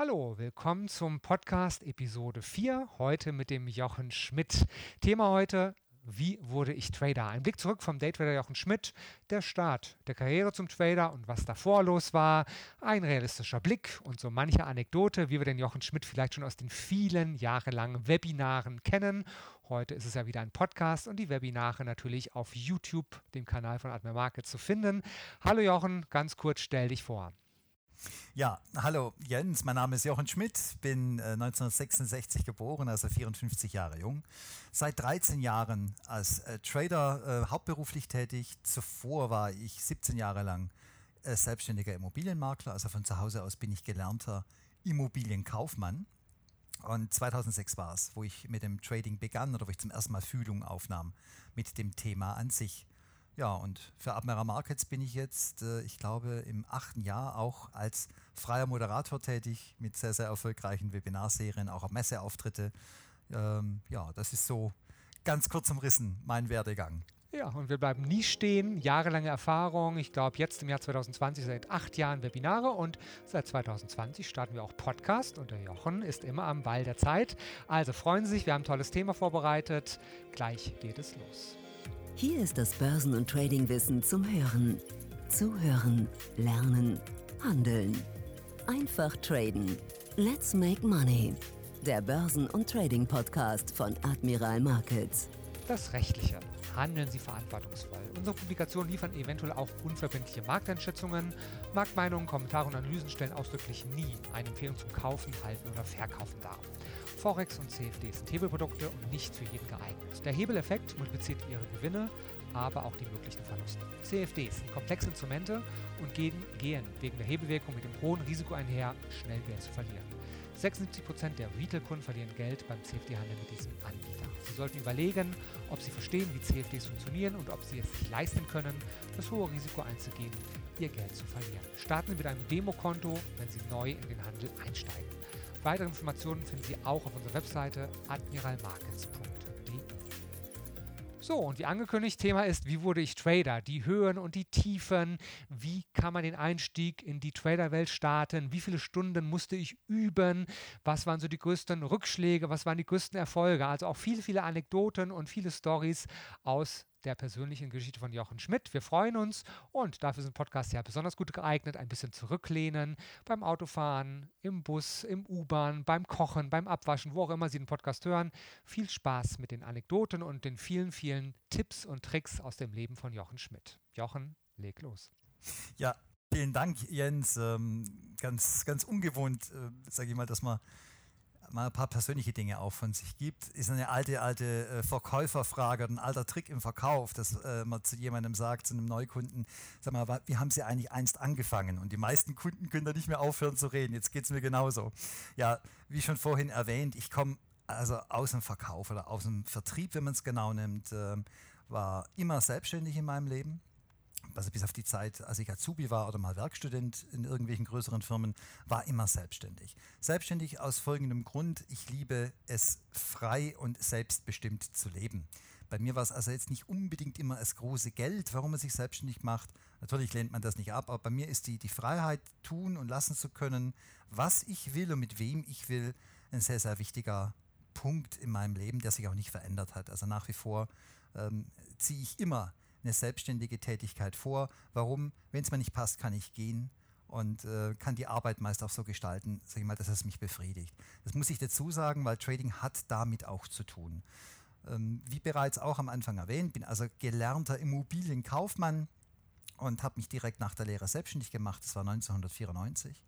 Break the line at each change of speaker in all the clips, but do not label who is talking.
Hallo, willkommen zum Podcast Episode 4, heute mit dem Jochen Schmidt. Thema heute, wie wurde ich Trader? Ein Blick zurück vom Daytrader Jochen Schmidt, der Start der Karriere zum Trader und was davor los war, ein realistischer Blick und so manche Anekdote, wie wir den Jochen Schmidt vielleicht schon aus den vielen jahrelangen Webinaren kennen. Heute ist es ja wieder ein Podcast und die Webinare natürlich auf YouTube, dem Kanal von Admiral Market zu finden. Hallo Jochen, ganz kurz stell dich vor.
Ja, hallo Jens, mein Name ist Jochen Schmidt, bin äh, 1966 geboren, also 54 Jahre jung. Seit 13 Jahren als äh, Trader äh, hauptberuflich tätig. Zuvor war ich 17 Jahre lang äh, selbstständiger Immobilienmakler, also von zu Hause aus bin ich gelernter Immobilienkaufmann. Und 2006 war es, wo ich mit dem Trading begann oder wo ich zum ersten Mal Fühlung aufnahm mit dem Thema an sich. Ja, und für Admiral Markets bin ich jetzt, äh, ich glaube, im achten Jahr auch als freier Moderator tätig mit sehr, sehr erfolgreichen Webinarserien, auch auf Messeauftritte. Ähm, ja, das ist so ganz kurz umrissen mein Werdegang.
Ja, und wir bleiben nie stehen. Jahrelange Erfahrung. Ich glaube, jetzt im Jahr 2020 seit acht Jahren Webinare und seit 2020 starten wir auch Podcast. Und der Jochen ist immer am Ball der Zeit. Also freuen Sie sich, wir haben ein tolles Thema vorbereitet. Gleich geht es los.
Hier ist das Börsen- und Tradingwissen zum Hören. Zuhören, lernen, handeln. Einfach traden. Let's make money. Der Börsen- und Trading-Podcast von Admiral Markets.
Das Rechtliche. Handeln Sie verantwortungsvoll. Unsere Publikationen liefern eventuell auch unverbindliche Markteinschätzungen. Marktmeinungen, Kommentare und Analysen stellen ausdrücklich nie eine Empfehlung zum Kaufen, Halten oder Verkaufen dar. Forex und CFD sind Hebelprodukte und nicht für jeden geeignet. Der Hebeleffekt multipliziert Ihre Gewinne, aber auch die möglichen Verluste. CFDs sind komplexe Instrumente und gehen, gehen wegen der Hebelwirkung mit dem hohen Risiko einher, schnell Geld zu verlieren. 76% der Retail-Kunden verlieren Geld beim CFD-Handel mit diesem Anbieter. Sie sollten überlegen, ob Sie verstehen, wie CFDs funktionieren und ob Sie es sich leisten können, das hohe Risiko einzugehen, Ihr Geld zu verlieren. Starten Sie mit einem Demokonto, wenn Sie neu in den Handel einsteigen. Weitere Informationen finden Sie auch auf unserer Webseite admiralmarkets.de. So, und wie angekündigt, Thema ist, wie wurde ich Trader? Die Höhen und die Tiefen. Wie kann man den Einstieg in die Traderwelt starten? Wie viele Stunden musste ich üben? Was waren so die größten Rückschläge? Was waren die größten Erfolge? Also auch viele, viele Anekdoten und viele Stories aus der persönlichen Geschichte von Jochen Schmidt. Wir freuen uns und dafür sind Podcasts ja besonders gut geeignet, ein bisschen zurücklehnen beim Autofahren, im Bus, im U-Bahn, beim Kochen, beim Abwaschen, wo auch immer Sie den Podcast hören. Viel Spaß mit den Anekdoten und den vielen, vielen Tipps und Tricks aus dem Leben von Jochen Schmidt. Jochen, leg los.
Ja, vielen Dank, Jens. Ähm, ganz, ganz ungewohnt, äh, sage ich mal, dass man mal ein paar persönliche Dinge auch von sich gibt, ist eine alte, alte äh, Verkäuferfrage, ein alter Trick im Verkauf, dass äh, man zu jemandem sagt, zu einem Neukunden, sag mal, wie haben Sie eigentlich einst angefangen? Und die meisten Kunden können da nicht mehr aufhören zu reden. Jetzt geht es mir genauso. Ja, wie schon vorhin erwähnt, ich komme also aus dem Verkauf oder aus dem Vertrieb, wenn man es genau nimmt, äh, war immer selbstständig in meinem Leben also bis auf die Zeit, als ich Azubi war oder mal Werkstudent in irgendwelchen größeren Firmen, war immer selbstständig. Selbstständig aus folgendem Grund, ich liebe es frei und selbstbestimmt zu leben. Bei mir war es also jetzt nicht unbedingt immer das große Geld, warum man sich selbstständig macht. Natürlich lehnt man das nicht ab, aber bei mir ist die, die Freiheit, tun und lassen zu können, was ich will und mit wem ich will, ein sehr, sehr wichtiger Punkt in meinem Leben, der sich auch nicht verändert hat. Also nach wie vor ähm, ziehe ich immer eine selbstständige Tätigkeit vor. Warum? Wenn es mir nicht passt, kann ich gehen und äh, kann die Arbeit meist auch so gestalten, sag ich mal, dass es mich befriedigt. Das muss ich dazu sagen, weil Trading hat damit auch zu tun. Ähm, wie bereits auch am Anfang erwähnt, bin also gelernter Immobilienkaufmann und habe mich direkt nach der Lehre selbstständig gemacht. Das war 1994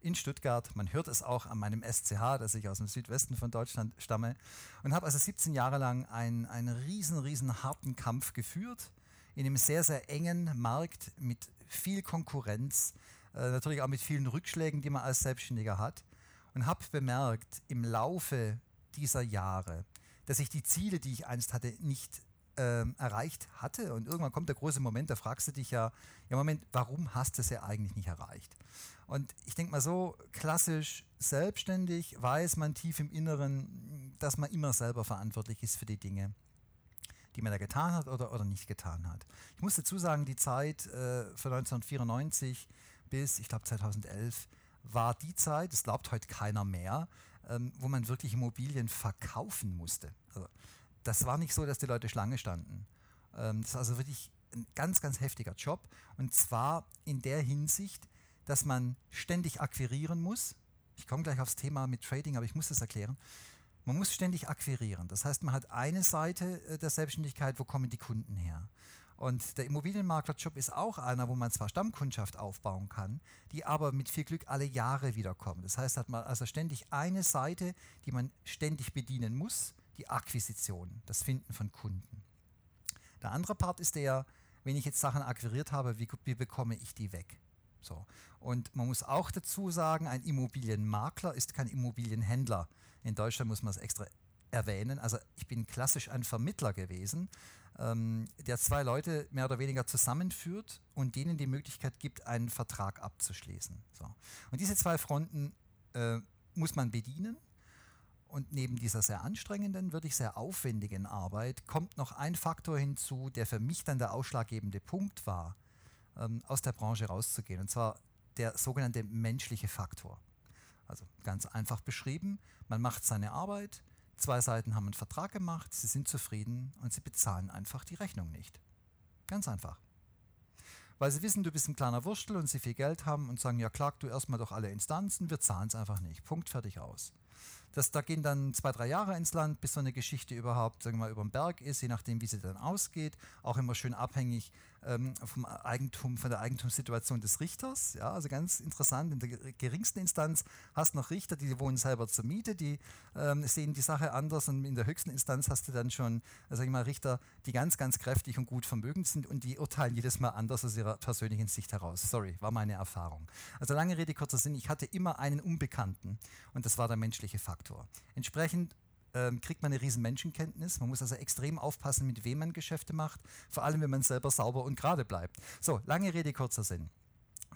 in Stuttgart. Man hört es auch an meinem SCH, dass ich aus dem Südwesten von Deutschland stamme. Und habe also 17 Jahre lang einen, einen riesen, riesen harten Kampf geführt in einem sehr, sehr engen Markt mit viel Konkurrenz, äh, natürlich auch mit vielen Rückschlägen, die man als Selbstständiger hat. Und habe bemerkt im Laufe dieser Jahre, dass ich die Ziele, die ich einst hatte, nicht ähm, erreicht hatte. Und irgendwann kommt der große Moment, da fragst du dich ja, ja Moment, warum hast du es ja eigentlich nicht erreicht? Und ich denke mal so, klassisch selbstständig weiß man tief im Inneren, dass man immer selber verantwortlich ist für die Dinge die man da getan hat oder, oder nicht getan hat. Ich muss dazu sagen, die Zeit äh, von 1994 bis, ich glaube, 2011 war die Zeit, das glaubt heute keiner mehr, ähm, wo man wirklich Immobilien verkaufen musste. Also, das war nicht so, dass die Leute Schlange standen. Ähm, das war also wirklich ein ganz, ganz heftiger Job. Und zwar in der Hinsicht, dass man ständig akquirieren muss. Ich komme gleich aufs Thema mit Trading, aber ich muss das erklären. Man muss ständig akquirieren. Das heißt, man hat eine Seite äh, der Selbstständigkeit, wo kommen die Kunden her. Und der Immobilienmaklerjob ist auch einer, wo man zwar Stammkundschaft aufbauen kann, die aber mit viel Glück alle Jahre wiederkommen. Das heißt, hat man also ständig eine Seite, die man ständig bedienen muss, die Akquisition, das Finden von Kunden. Der andere Part ist der, wenn ich jetzt Sachen akquiriert habe, wie, wie bekomme ich die weg? So. Und man muss auch dazu sagen, ein Immobilienmakler ist kein Immobilienhändler. In Deutschland muss man es extra erwähnen. Also ich bin klassisch ein Vermittler gewesen, ähm, der zwei Leute mehr oder weniger zusammenführt und denen die Möglichkeit gibt, einen Vertrag abzuschließen. So. Und diese zwei Fronten äh, muss man bedienen. Und neben dieser sehr anstrengenden, wirklich sehr aufwendigen Arbeit kommt noch ein Faktor hinzu, der für mich dann der ausschlaggebende Punkt war, ähm, aus der Branche rauszugehen. Und zwar der sogenannte menschliche Faktor. Also ganz einfach beschrieben, man macht seine Arbeit, zwei Seiten haben einen Vertrag gemacht, sie sind zufrieden und sie bezahlen einfach die Rechnung nicht. Ganz einfach. Weil sie wissen, du bist ein kleiner Wurstel und sie viel Geld haben und sagen, ja klag du erstmal doch alle Instanzen, wir zahlen es einfach nicht. Punkt, fertig aus. Das, da gehen dann zwei, drei Jahre ins Land, bis so eine Geschichte überhaupt, sagen wir mal, über den Berg ist, je nachdem, wie sie dann ausgeht. Auch immer schön abhängig ähm, vom Eigentum, von der Eigentumssituation des Richters. Ja, also ganz interessant, in der geringsten Instanz hast du noch Richter, die wohnen selber zur Miete, die ähm, sehen die Sache anders und in der höchsten Instanz hast du dann schon, äh, sag ich mal, Richter, die ganz, ganz kräftig und gut vermögend sind und die urteilen jedes Mal anders aus ihrer persönlichen Sicht heraus. Sorry, war meine Erfahrung. Also lange Rede, kurzer Sinn, ich hatte immer einen Unbekannten und das war der menschliche Faktor. Entsprechend ähm, kriegt man eine riesen Menschenkenntnis. Man muss also extrem aufpassen, mit wem man Geschäfte macht, vor allem wenn man selber sauber und gerade bleibt. So, lange Rede, kurzer Sinn.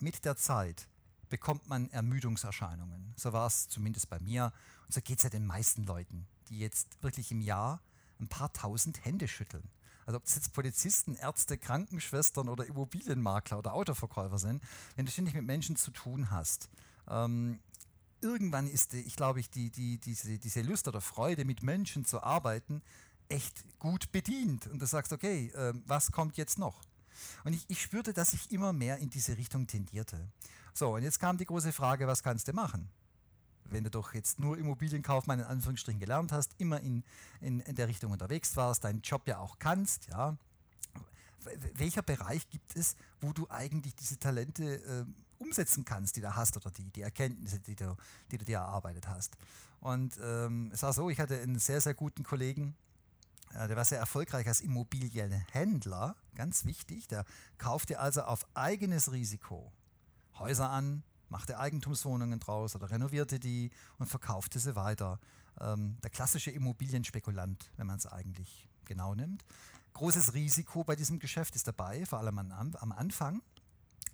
Mit der Zeit bekommt man Ermüdungserscheinungen. So war es zumindest bei mir und so geht es ja den meisten Leuten, die jetzt wirklich im Jahr ein paar tausend Hände schütteln. Also ob es jetzt Polizisten, Ärzte, Krankenschwestern oder Immobilienmakler oder Autoverkäufer sind, wenn du ständig mit Menschen zu tun hast, ähm, irgendwann ist, ich glaube ich, die, die, diese, diese Lust oder Freude, mit Menschen zu arbeiten, echt gut bedient. Und du sagst, okay, äh, was kommt jetzt noch? Und ich, ich spürte, dass ich immer mehr in diese Richtung tendierte. So, und jetzt kam die große Frage, was kannst du machen? Wenn du doch jetzt nur Immobilienkaufmann in Anführungsstrichen gelernt hast, immer in, in, in der Richtung unterwegs warst, deinen Job ja auch kannst, ja, welcher Bereich gibt es, wo du eigentlich diese Talente äh, umsetzen kannst, die du hast oder die, die Erkenntnisse, die du, die du dir erarbeitet hast. Und ähm, es war so, ich hatte einen sehr, sehr guten Kollegen, äh, der war sehr erfolgreich als Immobilienhändler, ganz wichtig. Der kaufte also auf eigenes Risiko Häuser an, machte Eigentumswohnungen draus oder renovierte die und verkaufte sie weiter. Ähm, der klassische Immobilienspekulant, wenn man es eigentlich genau nimmt. Großes Risiko bei diesem Geschäft ist dabei, vor allem am, am Anfang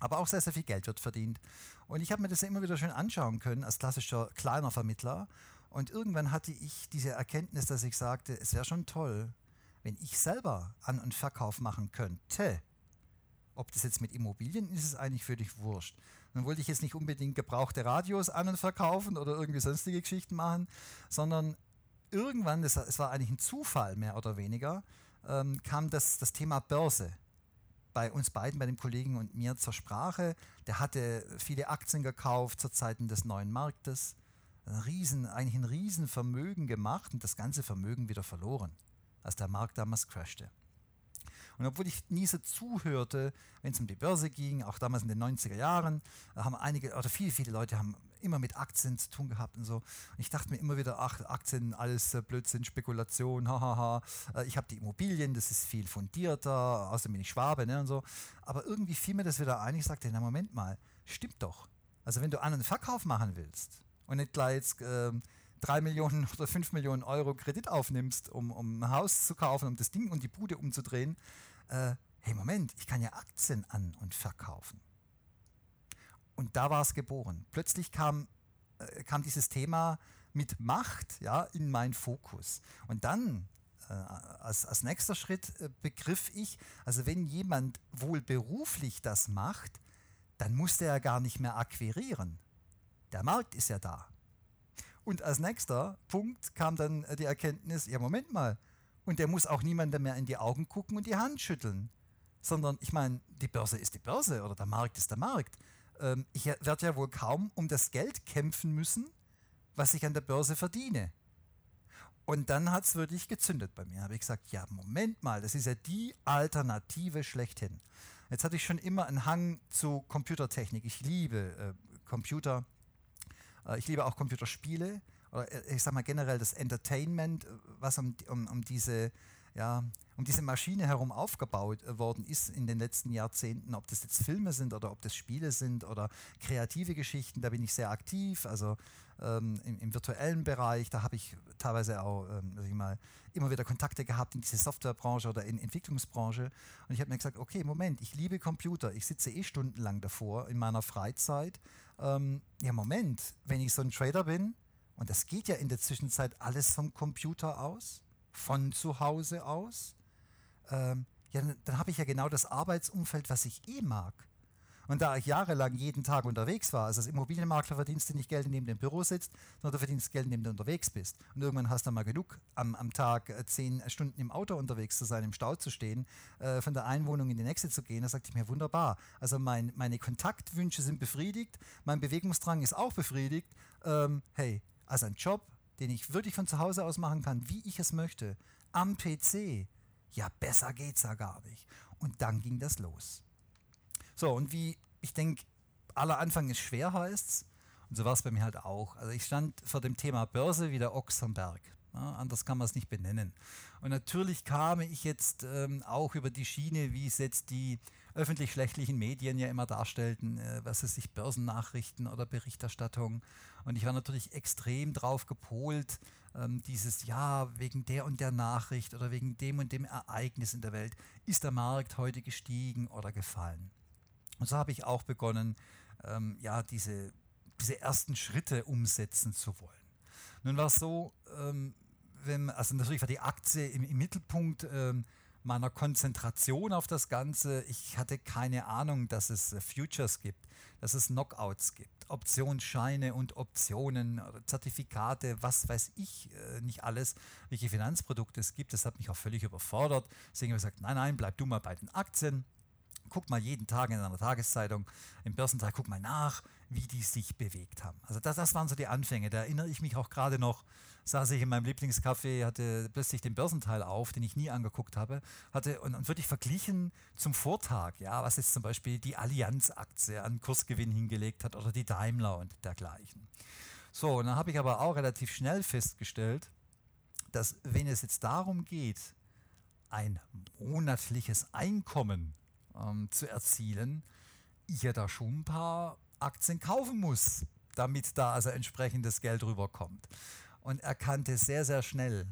aber auch sehr, sehr viel Geld wird verdient. Und ich habe mir das ja immer wieder schön anschauen können als klassischer kleiner Vermittler. Und irgendwann hatte ich diese Erkenntnis, dass ich sagte, es wäre schon toll, wenn ich selber An- und Verkauf machen könnte. Ob das jetzt mit Immobilien ist, ist eigentlich völlig wurscht. Dann wollte ich jetzt nicht unbedingt gebrauchte Radios an- und verkaufen oder irgendwie sonstige Geschichten machen, sondern irgendwann, es war eigentlich ein Zufall mehr oder weniger, ähm, kam das, das Thema Börse bei uns beiden, bei dem Kollegen und mir zur Sprache. Der hatte viele Aktien gekauft zu Zeiten des neuen Marktes. Ein riesen, eigentlich ein Riesenvermögen gemacht und das ganze Vermögen wieder verloren, als der Markt damals crashte. Und obwohl ich nie so zuhörte, wenn es um die Börse ging, auch damals in den 90er Jahren, haben einige oder viele, viele Leute haben immer mit Aktien zu tun gehabt und so. Und ich dachte mir immer wieder, ach, Aktien, alles äh, Blödsinn, Spekulation, hahaha. Äh, ich habe die Immobilien, das ist viel fundierter, außerdem bin ich Schwabe ne, und so. Aber irgendwie fiel mir das wieder ein. Ich sagte, na Moment mal, stimmt doch. Also wenn du einen Verkauf machen willst und nicht gleich jetzt äh, 3 Millionen oder 5 Millionen Euro Kredit aufnimmst, um, um ein Haus zu kaufen, um das Ding und die Bude umzudrehen, äh, hey Moment, ich kann ja Aktien an- und verkaufen. Und da war es geboren. Plötzlich kam, äh, kam dieses Thema mit Macht ja, in meinen Fokus. Und dann äh, als, als nächster Schritt äh, begriff ich, also wenn jemand wohl beruflich das macht, dann muss der ja gar nicht mehr akquirieren. Der Markt ist ja da. Und als nächster Punkt kam dann die Erkenntnis, ja Moment mal, und der muss auch niemandem mehr in die Augen gucken und die Hand schütteln. Sondern ich meine, die Börse ist die Börse oder der Markt ist der Markt. Ähm, ich werde ja wohl kaum um das Geld kämpfen müssen, was ich an der Börse verdiene. Und dann hat es wirklich gezündet bei mir. Habe ich gesagt, ja, Moment mal, das ist ja die Alternative schlechthin. Jetzt hatte ich schon immer einen Hang zu Computertechnik. Ich liebe äh, Computer. Äh, ich liebe auch Computerspiele. Oder äh, ich sage mal generell das Entertainment, äh, was um, um, um diese ja, um diese Maschine herum aufgebaut worden ist in den letzten Jahrzehnten, ob das jetzt Filme sind oder ob das Spiele sind oder kreative Geschichten, da bin ich sehr aktiv. Also ähm, im, im, virtuellen Bereich. Da habe ich teilweise auch ähm, ich mal, immer wieder Kontakte gehabt in diese Softwarebranche oder in Entwicklungsbranche. Und ich habe mir gesagt, okay, Moment, ich liebe Computer. Ich sitze eh stundenlang davor in meiner Freizeit. Ähm, ja, Moment, wenn ich so ein Trader bin, und das geht ja in der Zwischenzeit alles vom Computer aus, von zu Hause aus, ähm, ja, dann, dann habe ich ja genau das Arbeitsumfeld, was ich eh mag. Und da ich jahrelang jeden Tag unterwegs war, also als Immobilienmakler verdienst du nicht Geld, indem du im Büro sitzt, sondern du verdienst Geld, indem du unterwegs bist. Und irgendwann hast du mal genug, am, am Tag äh, zehn Stunden im Auto unterwegs zu sein, im Stau zu stehen, äh, von der einen Wohnung in die nächste zu gehen. Da sagte ich mir, wunderbar. Also mein, meine Kontaktwünsche sind befriedigt, mein Bewegungsdrang ist auch befriedigt. Ähm, hey, also ein Job, den ich wirklich von zu Hause aus machen kann, wie ich es möchte, am PC, ja, besser geht's ja gar nicht. Und dann ging das los. So, und wie ich denke, aller Anfang ist schwer heißt und so war es bei mir halt auch. Also ich stand vor dem Thema Börse wie der Ochs am Berg. Ja, anders kann man es nicht benennen. Und natürlich kam ich jetzt ähm, auch über die Schiene, wie es jetzt die öffentlich-rechtlichen Medien ja immer darstellten, äh, was es sich Börsennachrichten oder Berichterstattung. Und ich war natürlich extrem drauf gepolt, ähm, dieses Ja, wegen der und der Nachricht oder wegen dem und dem Ereignis in der Welt, ist der Markt heute gestiegen oder gefallen. Und so habe ich auch begonnen, ähm, ja, diese, diese ersten Schritte umsetzen zu wollen. Nun war es so, ähm, wenn, also natürlich war die Aktie im, im Mittelpunkt ähm, meiner Konzentration auf das Ganze. Ich hatte keine Ahnung, dass es äh, Futures gibt, dass es Knockouts gibt, Optionsscheine und Optionen, Zertifikate, was weiß ich äh, nicht alles, welche Finanzprodukte es gibt. Das hat mich auch völlig überfordert. Deswegen habe ich gesagt, nein, nein, bleib du mal bei den Aktien guck mal jeden Tag in einer Tageszeitung, im Börsentag, guck mal nach, wie die sich bewegt haben. Also das, das waren so die Anfänge. Da erinnere ich mich auch gerade noch, saß ich in meinem Lieblingscafé, hatte plötzlich den Börsenteil auf, den ich nie angeguckt habe, hatte und, und wirklich verglichen zum Vortag, ja, was jetzt zum Beispiel die Allianz-Aktie an Kursgewinn hingelegt hat oder die Daimler und dergleichen. So, und dann habe ich aber auch relativ schnell festgestellt, dass wenn es jetzt darum geht, ein monatliches Einkommen ähm, zu erzielen, ich ja da schon ein paar Aktien kaufen muss, damit da also entsprechendes Geld rüberkommt. Und er kannte sehr, sehr schnell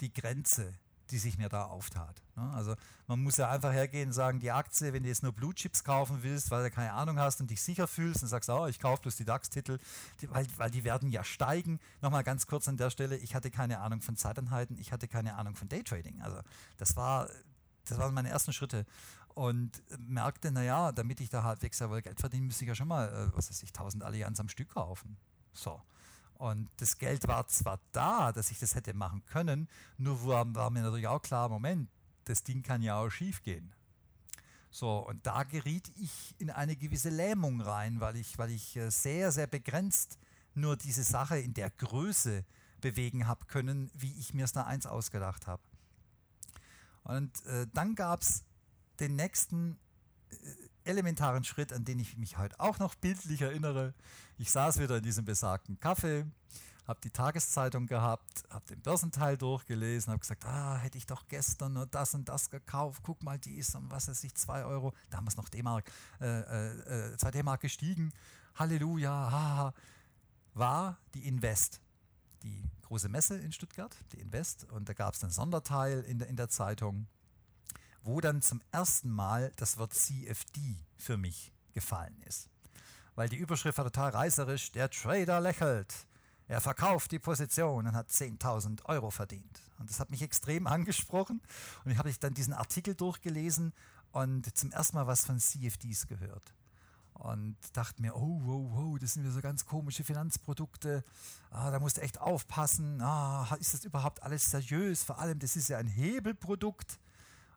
die Grenze, die sich mir da auftat. Ne? Also man muss ja einfach hergehen und sagen, die Aktie, wenn du jetzt nur Blue Chips kaufen willst, weil du keine Ahnung hast und dich sicher fühlst und sagst, oh, ich kaufe bloß die DAX-Titel, weil, weil die werden ja steigen. Nochmal ganz kurz an der Stelle, ich hatte keine Ahnung von Zeiteinheiten, ich hatte keine Ahnung von Daytrading. Also das war, das waren meine ersten Schritte und merkte, naja, damit ich da halbwegs aber Geld verdiene, müsste ich ja schon mal, äh, was weiß ich, 1000 Allianz am Stück kaufen. So. Und das Geld war zwar da, dass ich das hätte machen können, nur war, war mir natürlich auch klar, Moment, das Ding kann ja auch schief gehen. So, und da geriet ich in eine gewisse Lähmung rein, weil ich, weil ich äh, sehr, sehr begrenzt nur diese Sache in der Größe bewegen habe können, wie ich mir es da eins ausgedacht habe. Und äh, dann gab es den nächsten äh, elementaren Schritt, an den ich mich heute auch noch bildlich erinnere. Ich saß wieder in diesem besagten Kaffee, habe die Tageszeitung gehabt, habe den Börsenteil durchgelesen, habe gesagt, ah, hätte ich doch gestern nur das und das gekauft, guck mal, die ist um, was weiß ich, 2 Euro, damals noch D-Mark, 2 äh, äh, D-Mark gestiegen, Halleluja, haha, war die Invest, die große Messe in Stuttgart, die Invest, und da gab es einen Sonderteil in der, in der Zeitung, wo dann zum ersten Mal das Wort CFD für mich gefallen ist. Weil die Überschrift war total reißerisch, der Trader lächelt. Er verkauft die Position und hat 10.000 Euro verdient. Und das hat mich extrem angesprochen. Und ich habe dann diesen Artikel durchgelesen und zum ersten Mal was von CFDs gehört. und dachte mir, oh, wow, wow, das sind wieder so ganz komische Finanzprodukte. Ah, da musst du echt aufpassen. Ah, ist das überhaupt alles seriös? Vor allem, das ist ja ein Hebelprodukt.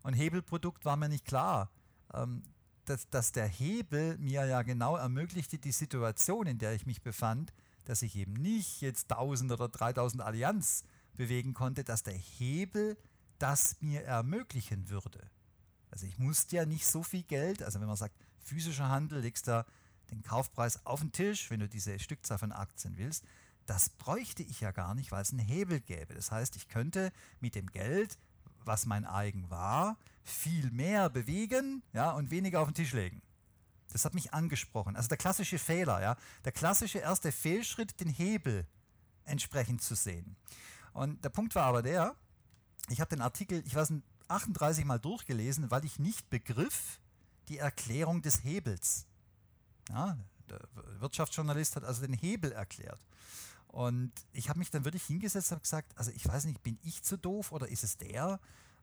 Und Hebelprodukt war mir nicht klar, ähm, dass, dass der Hebel mir ja genau ermöglichte, die Situation, in der ich mich befand, dass ich eben nicht jetzt 1000 oder 3000 Allianz bewegen konnte, dass der Hebel das mir ermöglichen würde. Also ich musste ja nicht so viel Geld, also wenn man sagt, physischer Handel, legst da den Kaufpreis auf den Tisch, wenn du diese Stückzahl von Aktien willst. Das bräuchte ich ja gar nicht, weil es einen Hebel gäbe. Das heißt, ich könnte mit dem Geld, was mein eigen war, viel mehr bewegen ja, und weniger auf den Tisch legen. Das hat mich angesprochen. Also der klassische Fehler, ja, der klassische erste Fehlschritt, den Hebel entsprechend zu sehen. Und der Punkt war aber der, ich habe den Artikel, ich weiß 38 Mal durchgelesen, weil ich nicht begriff, die Erklärung des Hebels. Ja, der Wirtschaftsjournalist hat also den Hebel erklärt. Und ich habe mich dann wirklich hingesetzt und gesagt, also ich weiß nicht, bin ich zu doof oder ist es der?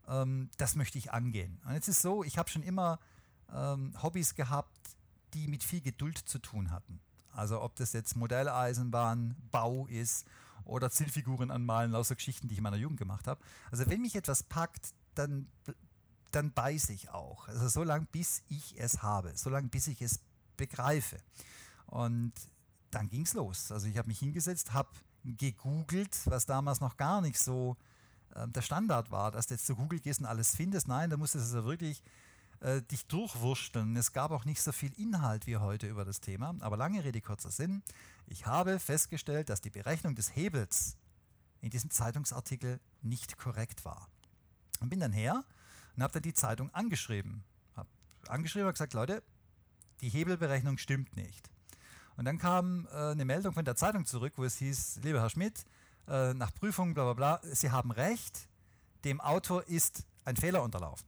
Ähm, das möchte ich angehen. Und jetzt ist so, ich habe schon immer ähm, Hobbys gehabt, die mit viel Geduld zu tun hatten. Also ob das jetzt Modelleisenbahn, Bau ist oder Zielfiguren anmalen, außer Geschichten, die ich in meiner Jugend gemacht habe. Also wenn mich etwas packt, dann dann beiße ich auch. Also so lange, bis ich es habe, so lange, bis ich es begreife. Und dann ging es los. Also ich habe mich hingesetzt, habe gegoogelt, was damals noch gar nicht so äh, der Standard war, dass du jetzt zu Google gehst und alles findest. Nein, da musstest du also wirklich äh, dich durchwursteln. Es gab auch nicht so viel Inhalt wie heute über das Thema. Aber lange Rede, kurzer Sinn. Ich habe festgestellt, dass die Berechnung des Hebels in diesem Zeitungsartikel nicht korrekt war. Und bin dann her und habe dann die Zeitung angeschrieben. Habe angeschrieben und gesagt, Leute, die Hebelberechnung stimmt nicht. Und dann kam äh, eine Meldung von der Zeitung zurück, wo es hieß, lieber Herr Schmidt, äh, nach Prüfung, bla bla bla, Sie haben recht, dem Autor ist ein Fehler unterlaufen.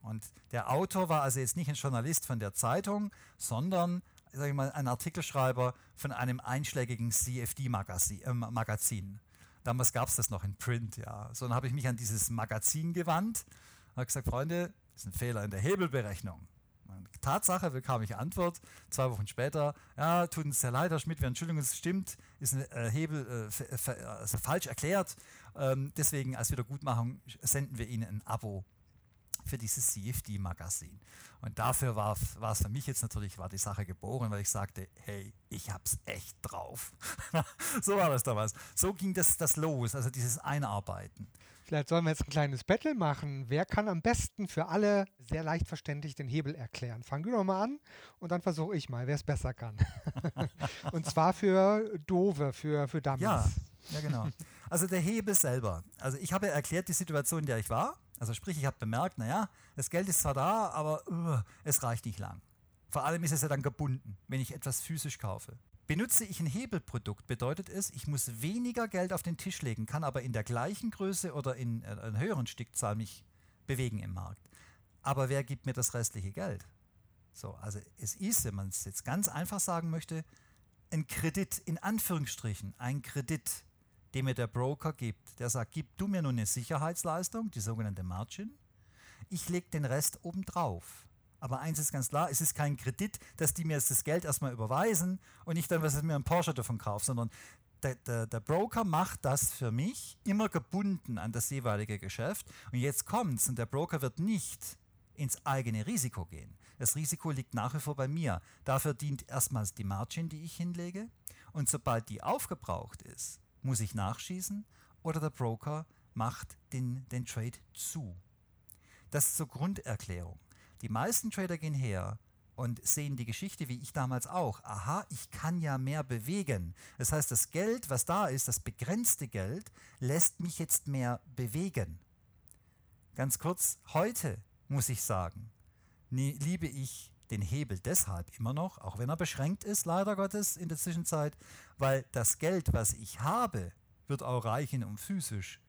Und der Autor war also jetzt nicht ein Journalist von der Zeitung, sondern sag ich mal, ein Artikelschreiber von einem einschlägigen CFD-Magazin. Äh. Damals gab es das noch in Print, ja. So, dann habe ich mich an dieses Magazin gewandt und habe gesagt, Freunde, das ist ein Fehler in der Hebelberechnung. Tatsache bekam ich Antwort, zwei Wochen später, ja, tut uns sehr leid, Herr Schmidt, wir Entschuldigung, es stimmt, ist ein äh, Hebel äh, also falsch erklärt. Ähm, deswegen als Wiedergutmachung senden wir Ihnen ein Abo für dieses CFD-Magazin. Und dafür war, war es für mich jetzt natürlich, war die Sache geboren, weil ich sagte, hey, ich hab's echt drauf. so war das damals. So ging das, das los, also dieses Einarbeiten.
Vielleicht sollen wir jetzt ein kleines Battle machen. Wer kann am besten für alle sehr leicht verständlich den Hebel erklären? Fang du doch mal an und dann versuche ich mal, wer es besser kann. und zwar für Dove, für, für Dummies.
Ja, ja, genau. Also der Hebel selber. Also ich habe erklärt die Situation, in der ich war. Also sprich, ich habe bemerkt, naja, das Geld ist zwar da, aber uh, es reicht nicht lang. Vor allem ist es ja dann gebunden, wenn ich etwas physisch kaufe. Benutze ich ein Hebelprodukt, bedeutet es, ich muss weniger Geld auf den Tisch legen, kann aber in der gleichen Größe oder in äh, einer höheren Stückzahl mich bewegen im Markt. Aber wer gibt mir das restliche Geld? So, also es ist, wenn man es jetzt ganz einfach sagen möchte, ein Kredit in Anführungsstrichen, ein Kredit, den mir der Broker gibt. Der sagt, gib du mir nur eine Sicherheitsleistung, die sogenannte Margin, ich lege den Rest obendrauf. Aber eins ist ganz klar, es ist kein Kredit, dass die mir jetzt das Geld erstmal überweisen und ich dann was mir ein Porsche davon kaufe, sondern der, der, der, Broker macht das für mich immer gebunden an das jeweilige Geschäft. Und jetzt kommt's und der Broker wird nicht ins eigene Risiko gehen. Das Risiko liegt nach wie vor bei mir. Dafür dient erstmals die Margin, die ich hinlege. Und sobald die aufgebraucht ist, muss ich nachschießen oder der Broker macht den, den Trade zu. Das ist zur Grunderklärung. Die meisten Trader gehen her und sehen die Geschichte wie ich damals auch. Aha, ich kann ja mehr bewegen. Das heißt, das Geld, was da ist, das begrenzte Geld, lässt mich jetzt mehr bewegen. Ganz kurz, heute muss ich sagen, liebe ich den Hebel deshalb immer noch, auch wenn er beschränkt ist, leider Gottes in der Zwischenzeit, weil das Geld, was ich habe, wird auch reichen um physisch.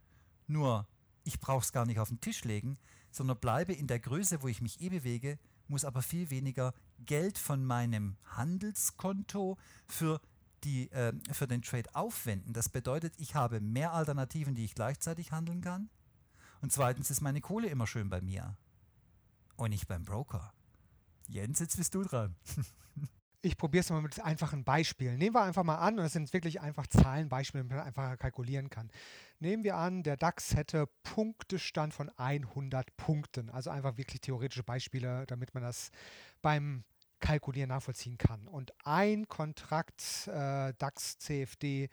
Nur, ich brauche es gar nicht auf den Tisch legen, sondern bleibe in der Größe, wo ich mich eh bewege, muss aber viel weniger Geld von meinem Handelskonto für, die, äh, für den Trade aufwenden. Das bedeutet, ich habe mehr Alternativen, die ich gleichzeitig handeln kann. Und zweitens ist meine Kohle immer schön bei mir und nicht beim Broker. Jens, jetzt bist du dran.
Ich probiere es mal mit einfachen Beispielen. Nehmen wir einfach mal an, und das sind wirklich einfach Zahlenbeispiele, damit man einfacher kalkulieren kann. Nehmen wir an, der DAX hätte Punktestand von 100 Punkten. Also einfach wirklich theoretische Beispiele, damit man das beim Kalkulieren nachvollziehen kann. Und ein Kontrakt äh, DAX CFD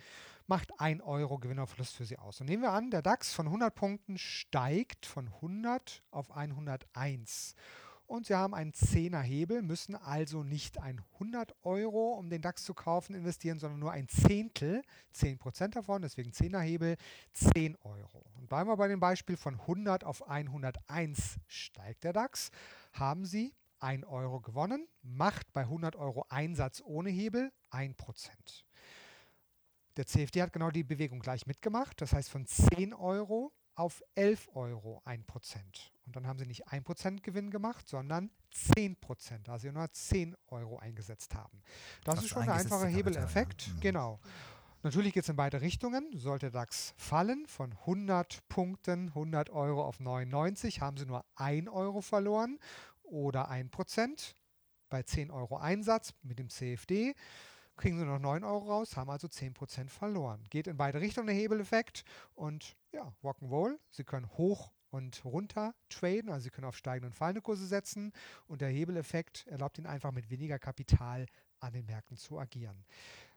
macht 1 Euro Gewinn oder Verlust für Sie aus. Und nehmen wir an, der DAX von 100 Punkten steigt von 100 auf 101 und Sie haben einen 10er Hebel, müssen also nicht 100 Euro, um den DAX zu kaufen, investieren, sondern nur ein Zehntel, 10% davon, deswegen 10er Hebel, 10 Euro. Und bleiben wir bei dem Beispiel von 100 auf 101 steigt der DAX, haben Sie 1 Euro gewonnen, macht bei 100 Euro Einsatz ohne Hebel 1%. Der CFD hat genau die Bewegung gleich mitgemacht, das heißt von 10 Euro auf 11 Euro 1%. Und dann haben sie nicht 1% Gewinn gemacht, sondern 10%, da sie nur 10 Euro eingesetzt haben. Das Was ist schon ein einfacher Hebeleffekt. Ja. Mhm. Genau. Natürlich geht es in beide Richtungen. Sollte DAX fallen von 100 Punkten, 100 Euro auf 99, haben sie nur 1 Euro verloren oder 1%. Bei 10 Euro Einsatz mit dem CFD kriegen sie noch 9 Euro raus, haben also 10% verloren. Geht in beide Richtungen der Hebeleffekt und ja, Rock'n'Roll. Sie können hoch und runter traden, also Sie können auf steigende und fallende Kurse setzen und der Hebeleffekt erlaubt Ihnen einfach mit weniger Kapital an den Märkten zu agieren.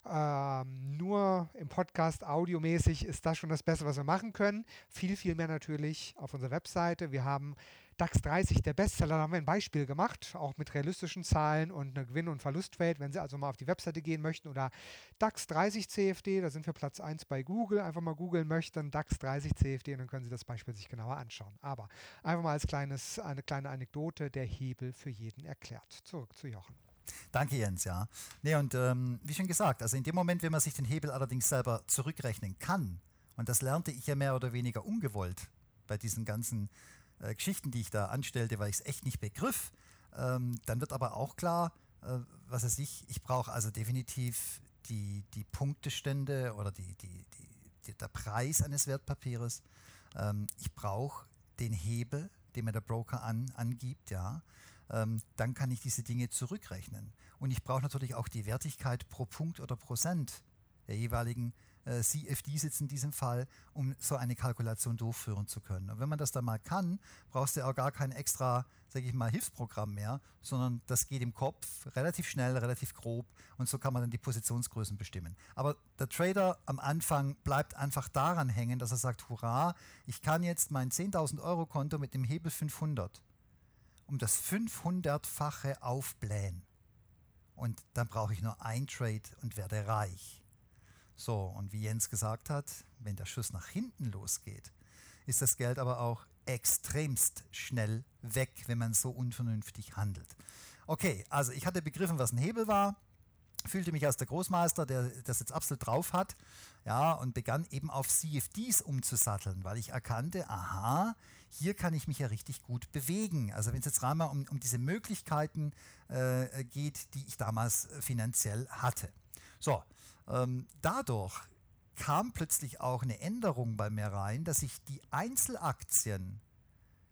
Ähm, nur im Podcast audiomäßig ist das schon das Beste, was wir machen können. Viel, viel mehr natürlich auf unserer Webseite. Wir haben DAX 30, der Bestseller, da haben wir ein Beispiel gemacht, auch mit realistischen Zahlen und einer Gewinn- und Verlustrate. Wenn Sie also mal auf die Webseite gehen möchten oder DAX 30 CFD, da sind wir Platz 1 bei Google, einfach mal googeln möchten, DAX 30 CFD und dann können Sie das Beispiel sich genauer anschauen. Aber einfach mal als kleines, eine kleine Anekdote, der Hebel für jeden erklärt. Zurück zu Jochen.
Danke, Jens, ja. Nee, und ähm, wie schon gesagt, also in dem Moment, wenn man sich den Hebel allerdings selber zurückrechnen kann, und das lernte ich ja mehr oder weniger ungewollt bei diesen ganzen äh, Geschichten, die ich da anstellte, weil ich es echt nicht begriff. Ähm, dann wird aber auch klar, äh, was weiß ich, ich brauche also definitiv die, die Punktestände oder die, die, die, der Preis eines Wertpapieres. Ähm, ich brauche den Hebel, den mir der Broker an, angibt, ja. Ähm, dann kann ich diese Dinge zurückrechnen. Und ich brauche natürlich auch die Wertigkeit pro Punkt oder Prozent der jeweiligen äh, CFD sitzt in diesem Fall, um so eine Kalkulation durchführen zu können. Und wenn man das dann mal kann, brauchst du auch gar kein extra, sage ich mal, Hilfsprogramm mehr, sondern das geht im Kopf relativ schnell, relativ grob und so kann man dann die Positionsgrößen bestimmen. Aber der Trader am Anfang bleibt einfach daran hängen, dass er sagt, hurra, ich kann jetzt mein 10.000 Euro Konto mit dem Hebel 500 um das 500-fache aufblähen. Und dann brauche ich nur ein Trade und werde reich. So, und wie Jens gesagt hat, wenn der Schuss nach hinten losgeht, ist das Geld aber auch extremst schnell weg, wenn man so unvernünftig handelt. Okay, also ich hatte begriffen, was ein Hebel war, fühlte mich als der Großmeister, der das jetzt absolut drauf hat, ja, und begann eben auf CFDs umzusatteln, weil ich erkannte, aha, hier kann ich mich ja richtig gut bewegen. Also wenn es jetzt rein mal um, um diese Möglichkeiten äh, geht, die ich damals finanziell hatte. So, dadurch kam plötzlich auch eine Änderung bei mir rein, dass ich die Einzelaktien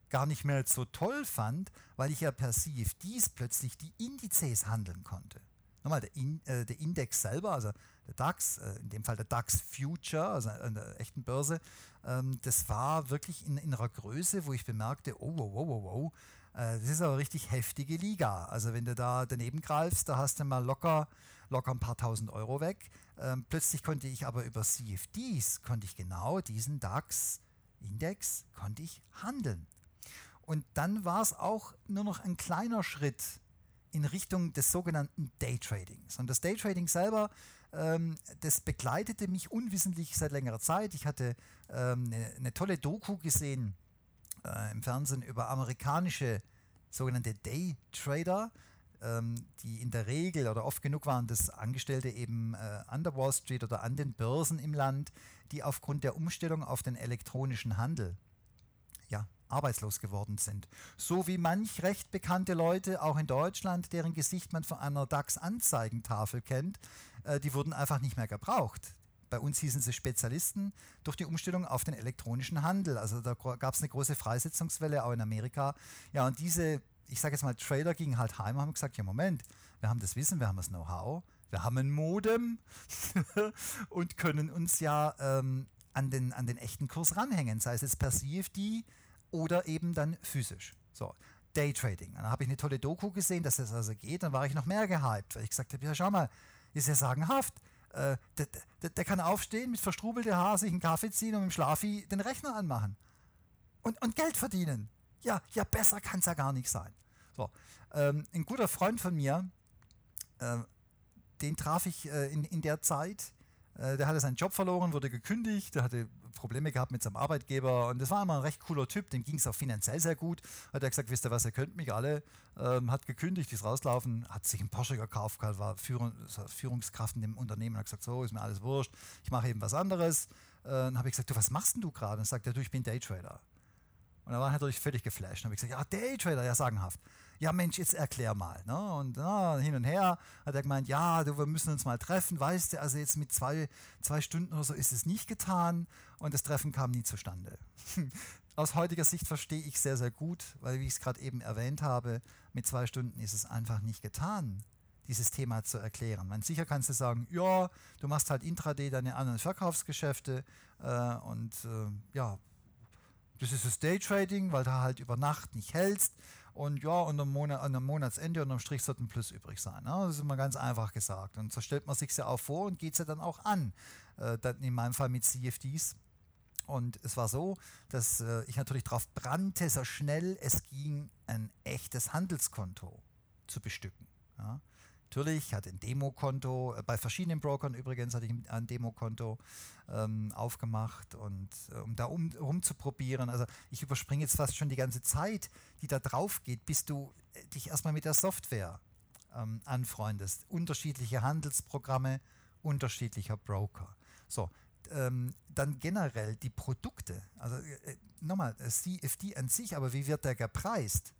gar nicht mehr so toll fand, weil ich ja per CFDs plötzlich die Indizes handeln konnte. Nochmal, der, In, äh, der Index selber, also der DAX, äh, in dem Fall der DAX Future, also an der echten Börse, ähm, das war wirklich in, in einer Größe, wo ich bemerkte, oh, wow, wow, wow, wow, äh, das ist aber richtig heftige Liga. Also wenn du da daneben greifst, da hast du mal locker, locker ein paar tausend Euro weg. Ähm, plötzlich konnte ich aber über CFDs, konnte ich genau diesen DAX-Index, konnte ich handeln. Und dann war es auch nur noch ein kleiner Schritt in Richtung des sogenannten Daytradings. Und das Daytrading selber, ähm, das begleitete mich unwissentlich seit längerer Zeit. Ich hatte ähm, eine, eine, tolle Doku gesehen äh, im Fernsehen über amerikanische sogenannte Daytrader ähm, die in der Regel oder oft genug waren das Angestellte eben äh, an der Wall Street oder an den Börsen im Land, die aufgrund der Umstellung auf den elektronischen Handel ja, arbeitslos geworden sind. So wie manch recht bekannte Leute auch in Deutschland, deren Gesicht man von einer DAX-Anzeigentafel kennt, äh, die wurden einfach nicht mehr gebraucht. Bei uns hießen sie Spezialisten durch die Umstellung auf den elektronischen Handel. Also da gab es eine große Freisetzungswelle auch in Amerika. Ja, und diese ich sage jetzt mal, Trader gingen halt heim und haben gesagt, ja Moment, wir haben das Wissen, wir haben das Know-how, wir haben ein Modem und können uns ja ähm, an, den, an den echten Kurs ranhängen, sei es jetzt per CFD oder eben dann physisch. So, Daytrading. Dann habe ich eine tolle Doku gesehen, dass das also geht, dann war ich noch mehr gehypt, weil ich gesagt habe, ja schau mal, ist ja sagenhaft. Äh, der, der, der, kann aufstehen, mit verstrubelter Haar sich einen Kaffee ziehen und dem Schlafi den Rechner anmachen. Und, und Geld verdienen. Ja, ja, besser kann es ja gar nicht sein. So, ähm, ein guter Freund von mir, äh, den traf ich äh, in, in der Zeit. Äh, der hatte seinen Job verloren, wurde gekündigt, der hatte Probleme gehabt mit seinem Arbeitgeber und das war immer ein recht cooler Typ, dem ging es auch finanziell sehr gut. Hat er gesagt, wisst ihr was, ihr könnt mich alle, ähm, hat gekündigt, ist rauslaufen, hat sich einen Porsche gekauft, war Führung, Führungskraft in dem Unternehmen, hat gesagt, so ist mir alles wurscht, ich mache eben was anderes. Äh, dann habe ich gesagt, du, was machst denn du gerade? Und sagt er, du, ich bin Daytrader. Und da war er natürlich völlig geflasht. Dann habe ich gesagt, ja, Daytrader, ja, sagenhaft ja Mensch, jetzt erklär mal. Ne? Und na, hin und her hat er gemeint, ja, du, wir müssen uns mal treffen, weißt du, also jetzt mit zwei, zwei Stunden oder so ist es nicht getan und das Treffen kam nie zustande. Aus heutiger Sicht verstehe ich sehr, sehr gut, weil, wie ich es gerade eben erwähnt habe, mit zwei Stunden ist es einfach nicht getan, dieses Thema zu erklären. Man, sicher kannst du sagen, ja, du machst halt intraday deine anderen Verkaufsgeschäfte äh, und äh, ja, das ist das Daytrading, weil du halt über Nacht nicht hältst und ja, und am, Monat, an einem Monatsende unterm Strich sollte ein Plus übrig sein. Ne? Das ist immer ganz einfach gesagt. Und so stellt man sich ja auch vor und geht es ja dann auch an. Äh, dann in meinem Fall mit CFDs. Und es war so, dass äh, ich natürlich darauf brannte, so schnell es ging, ein echtes Handelskonto zu bestücken. Ja? Natürlich, ich hatte ein Demokonto, äh, bei verschiedenen Brokern übrigens hatte ich ein Demokonto ähm, aufgemacht und äh, um da um, rumzuprobieren. Also ich überspringe jetzt fast schon die ganze Zeit, die da drauf geht, bis du äh, dich erstmal mit der Software ähm, anfreundest. Unterschiedliche Handelsprogramme, unterschiedlicher Broker. So, ähm, dann generell die Produkte. Also äh, nochmal, CFD an sich, aber wie wird der gepreist?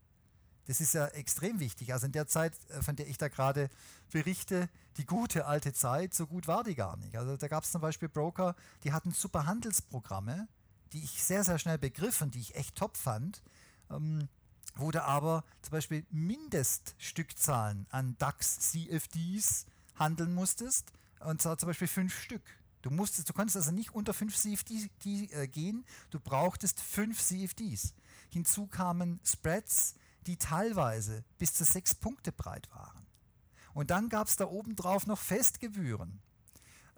Das ist ja extrem wichtig. Also in der Zeit, äh, von der ich da gerade berichte, die gute alte Zeit, so gut war die gar nicht. Also da gab es zum Beispiel Broker, die hatten super Handelsprogramme, die ich sehr, sehr schnell begriff und die ich echt top fand, ähm, wo du aber zum Beispiel Mindeststückzahlen an DAX-CFDs handeln musstest, und zwar zum Beispiel fünf Stück. Du, musstest, du konntest also nicht unter fünf CFDs äh, gehen, du brauchtest fünf CFDs. Hinzu kamen Spreads, die teilweise bis zu sechs Punkte breit waren. Und dann gab es da oben drauf noch Festgebühren.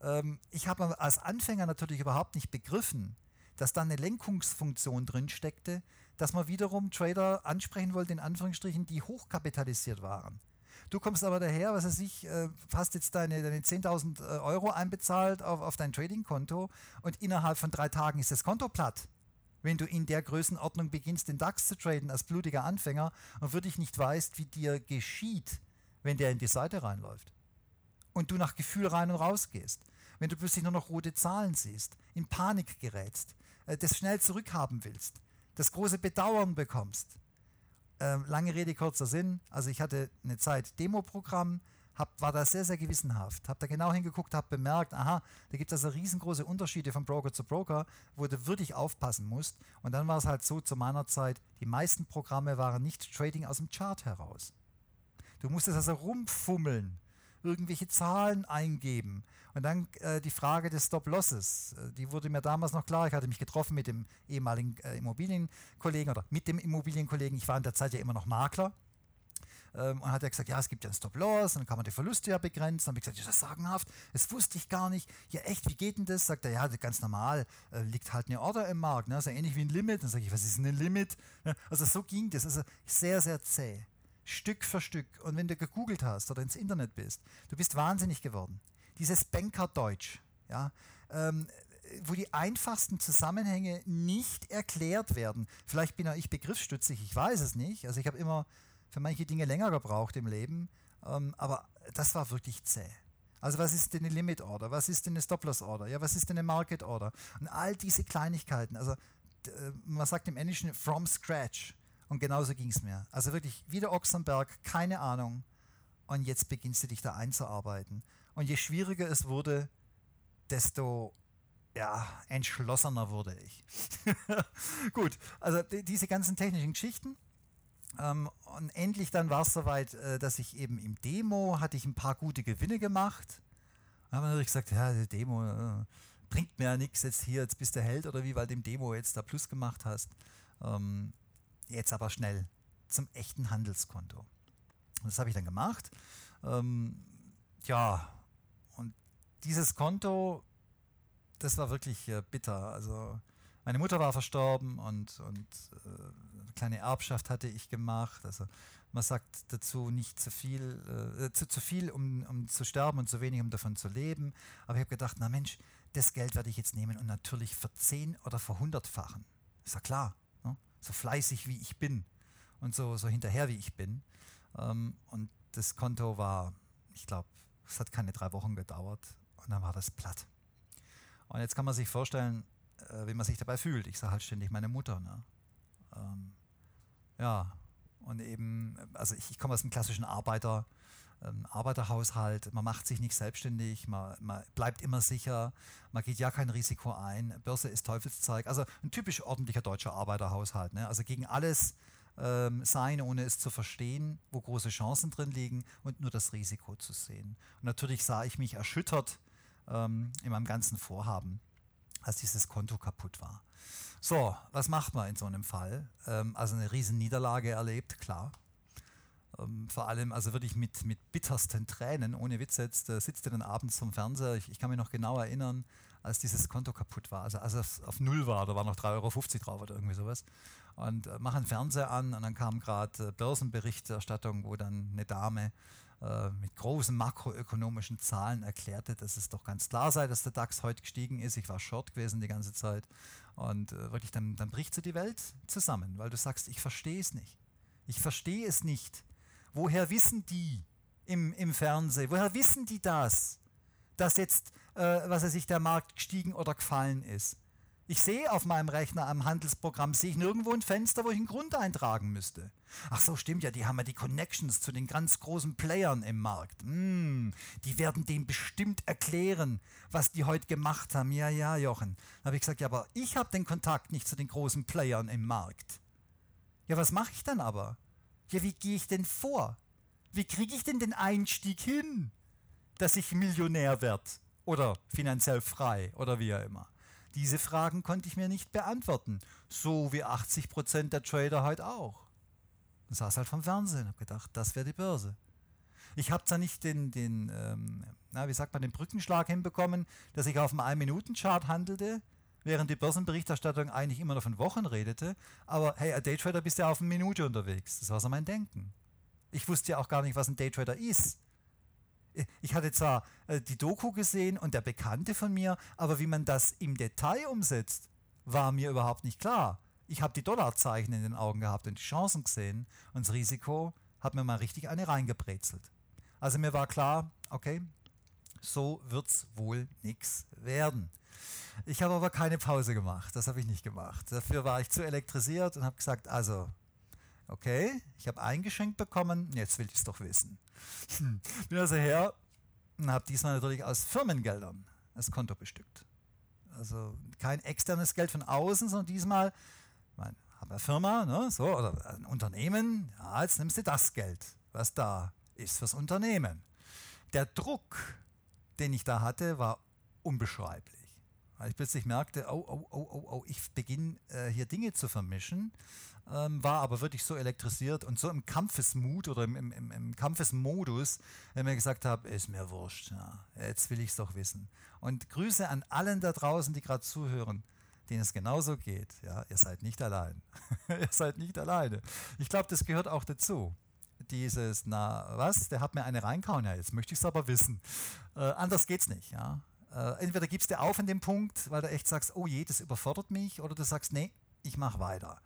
Ähm, ich habe als Anfänger natürlich überhaupt nicht begriffen, dass da eine Lenkungsfunktion drin steckte, dass man wiederum Trader ansprechen wollte, in Anführungsstrichen, die hochkapitalisiert waren. Du kommst aber daher, was weiß ich, äh, hast jetzt deine, deine 10.000 äh, Euro einbezahlt auf, auf dein Trading-Konto und innerhalb von drei Tagen ist das Konto platt wenn du in der Größenordnung beginnst, den DAX zu traden als blutiger Anfänger und wirklich nicht weißt, wie dir geschieht, wenn der in die Seite reinläuft. Und du nach Gefühl rein und raus gehst. Wenn du plötzlich nur noch rote Zahlen siehst, in Panik gerätst, äh, das schnell zurückhaben willst, das große Bedauern bekommst. Äh, lange Rede, kurzer Sinn. Also ich hatte eine Zeit Demo-Programm, hab, war da sehr, sehr gewissenhaft. Habe da genau hingeguckt, habe bemerkt, aha, da gibt es also riesengroße Unterschiede von Broker zu Broker, wo du wirklich aufpassen musst. Und dann war es halt so zu meiner Zeit, die meisten Programme waren nicht Trading aus dem Chart heraus. Du musstest also rumfummeln, irgendwelche Zahlen eingeben. Und dann äh, die Frage des Stop-Losses, äh, die wurde mir damals noch klar. Ich hatte mich getroffen mit dem ehemaligen äh, Immobilienkollegen oder mit dem Immobilienkollegen. Ich war in der Zeit ja immer noch Makler ähm, und hat er gesagt, ja, es gibt ja einen Stop-Loss dann kann man die Verluste ja begrenzen. Dann habe ich gesagt, das ist sagenhaft, das wusste ich gar nicht. Ja, echt, wie geht denn das? Sagt er, ja, ganz normal, äh, liegt halt eine Order im Markt, ne? so ähnlich wie ein Limit. Dann sage ich, was ist denn ein Limit? Also so ging das, also sehr, sehr zäh. Stück für Stück. Und wenn du gegoogelt hast oder ins Internet bist, du bist wahnsinnig geworden. Dieses Bankerdeutsch, ja, ähm, wo die einfachsten Zusammenhänge nicht erklärt werden. Vielleicht bin auch ich begriffsstützig, ich weiß es nicht. Also ich habe immer für manche Dinge länger gebraucht im Leben, ähm, aber das war wirklich zäh. Also was ist denn eine Limit Order? Was ist denn eine Stop-Loss Order? Ja, was ist denn eine Market Order? Und all diese Kleinigkeiten, also äh, man sagt im Englischen from scratch. Und genauso ging es mir. Also wirklich wie der Ochsenberg, keine Ahnung. Und jetzt beginnst du dich da einzuarbeiten. Und je schwieriger es wurde, desto ja, entschlossener wurde ich. Gut, also diese ganzen technischen Geschichten, und endlich dann war es soweit, äh, dass ich eben im Demo hatte ich ein paar gute Gewinne gemacht. Dann haben wir natürlich gesagt, ja, die Demo äh, bringt mir ja nichts jetzt hier, jetzt bist du Held oder wie, weil du im Demo jetzt da Plus gemacht hast. Ähm, jetzt aber schnell zum echten Handelskonto. Und das habe ich dann gemacht. Ähm, ja, und dieses Konto, das war wirklich äh, bitter. Also meine Mutter war verstorben und, und kleine Erbschaft hatte ich gemacht. Also man sagt dazu nicht zu viel, äh, zu, zu viel, um, um zu sterben und zu wenig, um davon zu leben. Aber ich habe gedacht, na Mensch, das Geld werde ich jetzt nehmen und natürlich verzehn oder verhundertfachen. Ist ja klar. Ne? So fleißig wie ich bin und so, so hinterher wie ich bin. Ähm, und das Konto war, ich glaube, es hat keine drei Wochen gedauert und dann war das platt. Und jetzt kann man sich vorstellen, äh, wie man sich dabei fühlt. Ich sage halt ständig meine Mutter. Ne? Ähm, ja, und eben, also ich, ich komme aus einem klassischen Arbeiter, ähm, Arbeiterhaushalt, man macht sich nicht selbstständig, man, man, bleibt immer sicher, man geht ja kein Risiko ein, Börse ist Teufelszeug, also ein typisch ordentlicher deutscher Arbeiterhaushalt. Ne? Also gegen alles ähm, sein, ohne es zu verstehen, wo große Chancen drin liegen und nur das Risiko zu sehen. Und natürlich sah ich mich erschüttert ähm, in meinem ganzen Vorhaben, als dieses Konto kaputt war. So, was macht man in so einem Fall? Ähm, also eine riesen Niederlage erlebt, klar. Ähm, vor allem, also wirklich mit, mit bittersten Tränen, ohne Witz jetzt, äh, sitzt er dann abends vom Fernseher. Ich, ich, kann mich noch genau erinnern, als dieses Konto kaputt war. Also als es auf Null war, da war noch 3,50 Euro drauf oder irgendwie sowas und äh, machen Fernseher an und dann kam gerade äh, Börsenberichterstattung, wo dann eine Dame äh, mit großen makroökonomischen Zahlen erklärte, dass es doch ganz klar sei, dass der DAX heute gestiegen ist. Ich war short gewesen die ganze Zeit und äh, wirklich dann, dann bricht so die Welt zusammen, weil du sagst, ich verstehe es nicht. Ich verstehe es nicht. Woher wissen die im, im Fernsehen, woher wissen die das, dass jetzt, äh, was weiß ich, der Markt gestiegen oder gefallen ist? Ich sehe auf meinem Rechner am Handelsprogramm, sehe ich nirgendwo ein Fenster, wo ich einen Grund eintragen müsste. Ach so, stimmt ja, die haben ja die Connections zu den ganz großen Playern im Markt. Mm, die werden dem bestimmt erklären, was die heute gemacht haben. Ja, ja, Jochen. Da habe ich gesagt, ja, aber ich habe den Kontakt nicht zu den großen Playern im Markt. Ja, was mache ich dann aber? Ja, wie gehe ich denn vor? Wie kriege ich denn den Einstieg hin, dass ich Millionär werde? Oder finanziell frei oder wie auch immer. Diese Fragen konnte ich mir nicht beantworten, so wie 80 Prozent der Trader heute auch. Ich saß halt vom Fernsehen und habe gedacht, das wäre die Börse. Ich habe zwar nicht den, den ähm, na, wie sagt man, den Brückenschlag hinbekommen, dass ich auf einem 1-Minuten-Chart handelte, während die Börsenberichterstattung eigentlich immer noch von Wochen redete. Aber hey, ein Daytrader bist ja auf eine Minute unterwegs. Das war so mein Denken. Ich wusste ja auch gar nicht, was ein Daytrader ist ich hatte zwar äh, die Doku gesehen und der Bekannte von mir, aber wie man das im Detail umsetzt, war mir überhaupt nicht klar. Ich habe die Dollarzeichen in den Augen gehabt und die Chancen gesehen und das Risiko hat mir mal richtig eine reingebrezelt. Also mir war klar, okay, so wird es wohl nichts werden. Ich habe aber keine Pause gemacht, das habe ich nicht gemacht. Dafür war ich zu elektrisiert und habe gesagt, also, okay, ich habe eingeschenkt bekommen, jetzt will ich es doch wissen. Bin also her und habe diesmal natürlich aus Firmengeldern das Konto bestückt. Also kein externes Geld von außen, sondern diesmal, meine, habe eine Firma, ne, so, oder ein Unternehmen, ja, jetzt nimmst du das Geld, was da ist fürs Unternehmen. Der Druck, den ich da hatte, war unbeschreiblich. Weil ich plötzlich merkte, oh, oh, oh, oh, oh, ich beginne äh, hier Dinge zu vermischen ähm, war aber wirklich so elektrisiert und so im Kampfesmut oder im, im, im Kampfesmodus, wenn mir gesagt habe, ist mir wurscht, ja, jetzt will ich es doch wissen. Und Grüße an allen da draußen, die gerade zuhören, denen es genauso geht. Ja, ihr seid nicht allein. ihr seid nicht alleine. Ich glaube, das gehört auch dazu. Dieses, na was, der hat mir eine reinkauen, ja, jetzt möchte ich es aber wissen. Äh, anders geht's nicht, ja. Äh, entweder gibst du auf in dem Punkt, weil du echt sagst, oh je, das überfordert mich, oder du sagst, nee, ich mache weiter.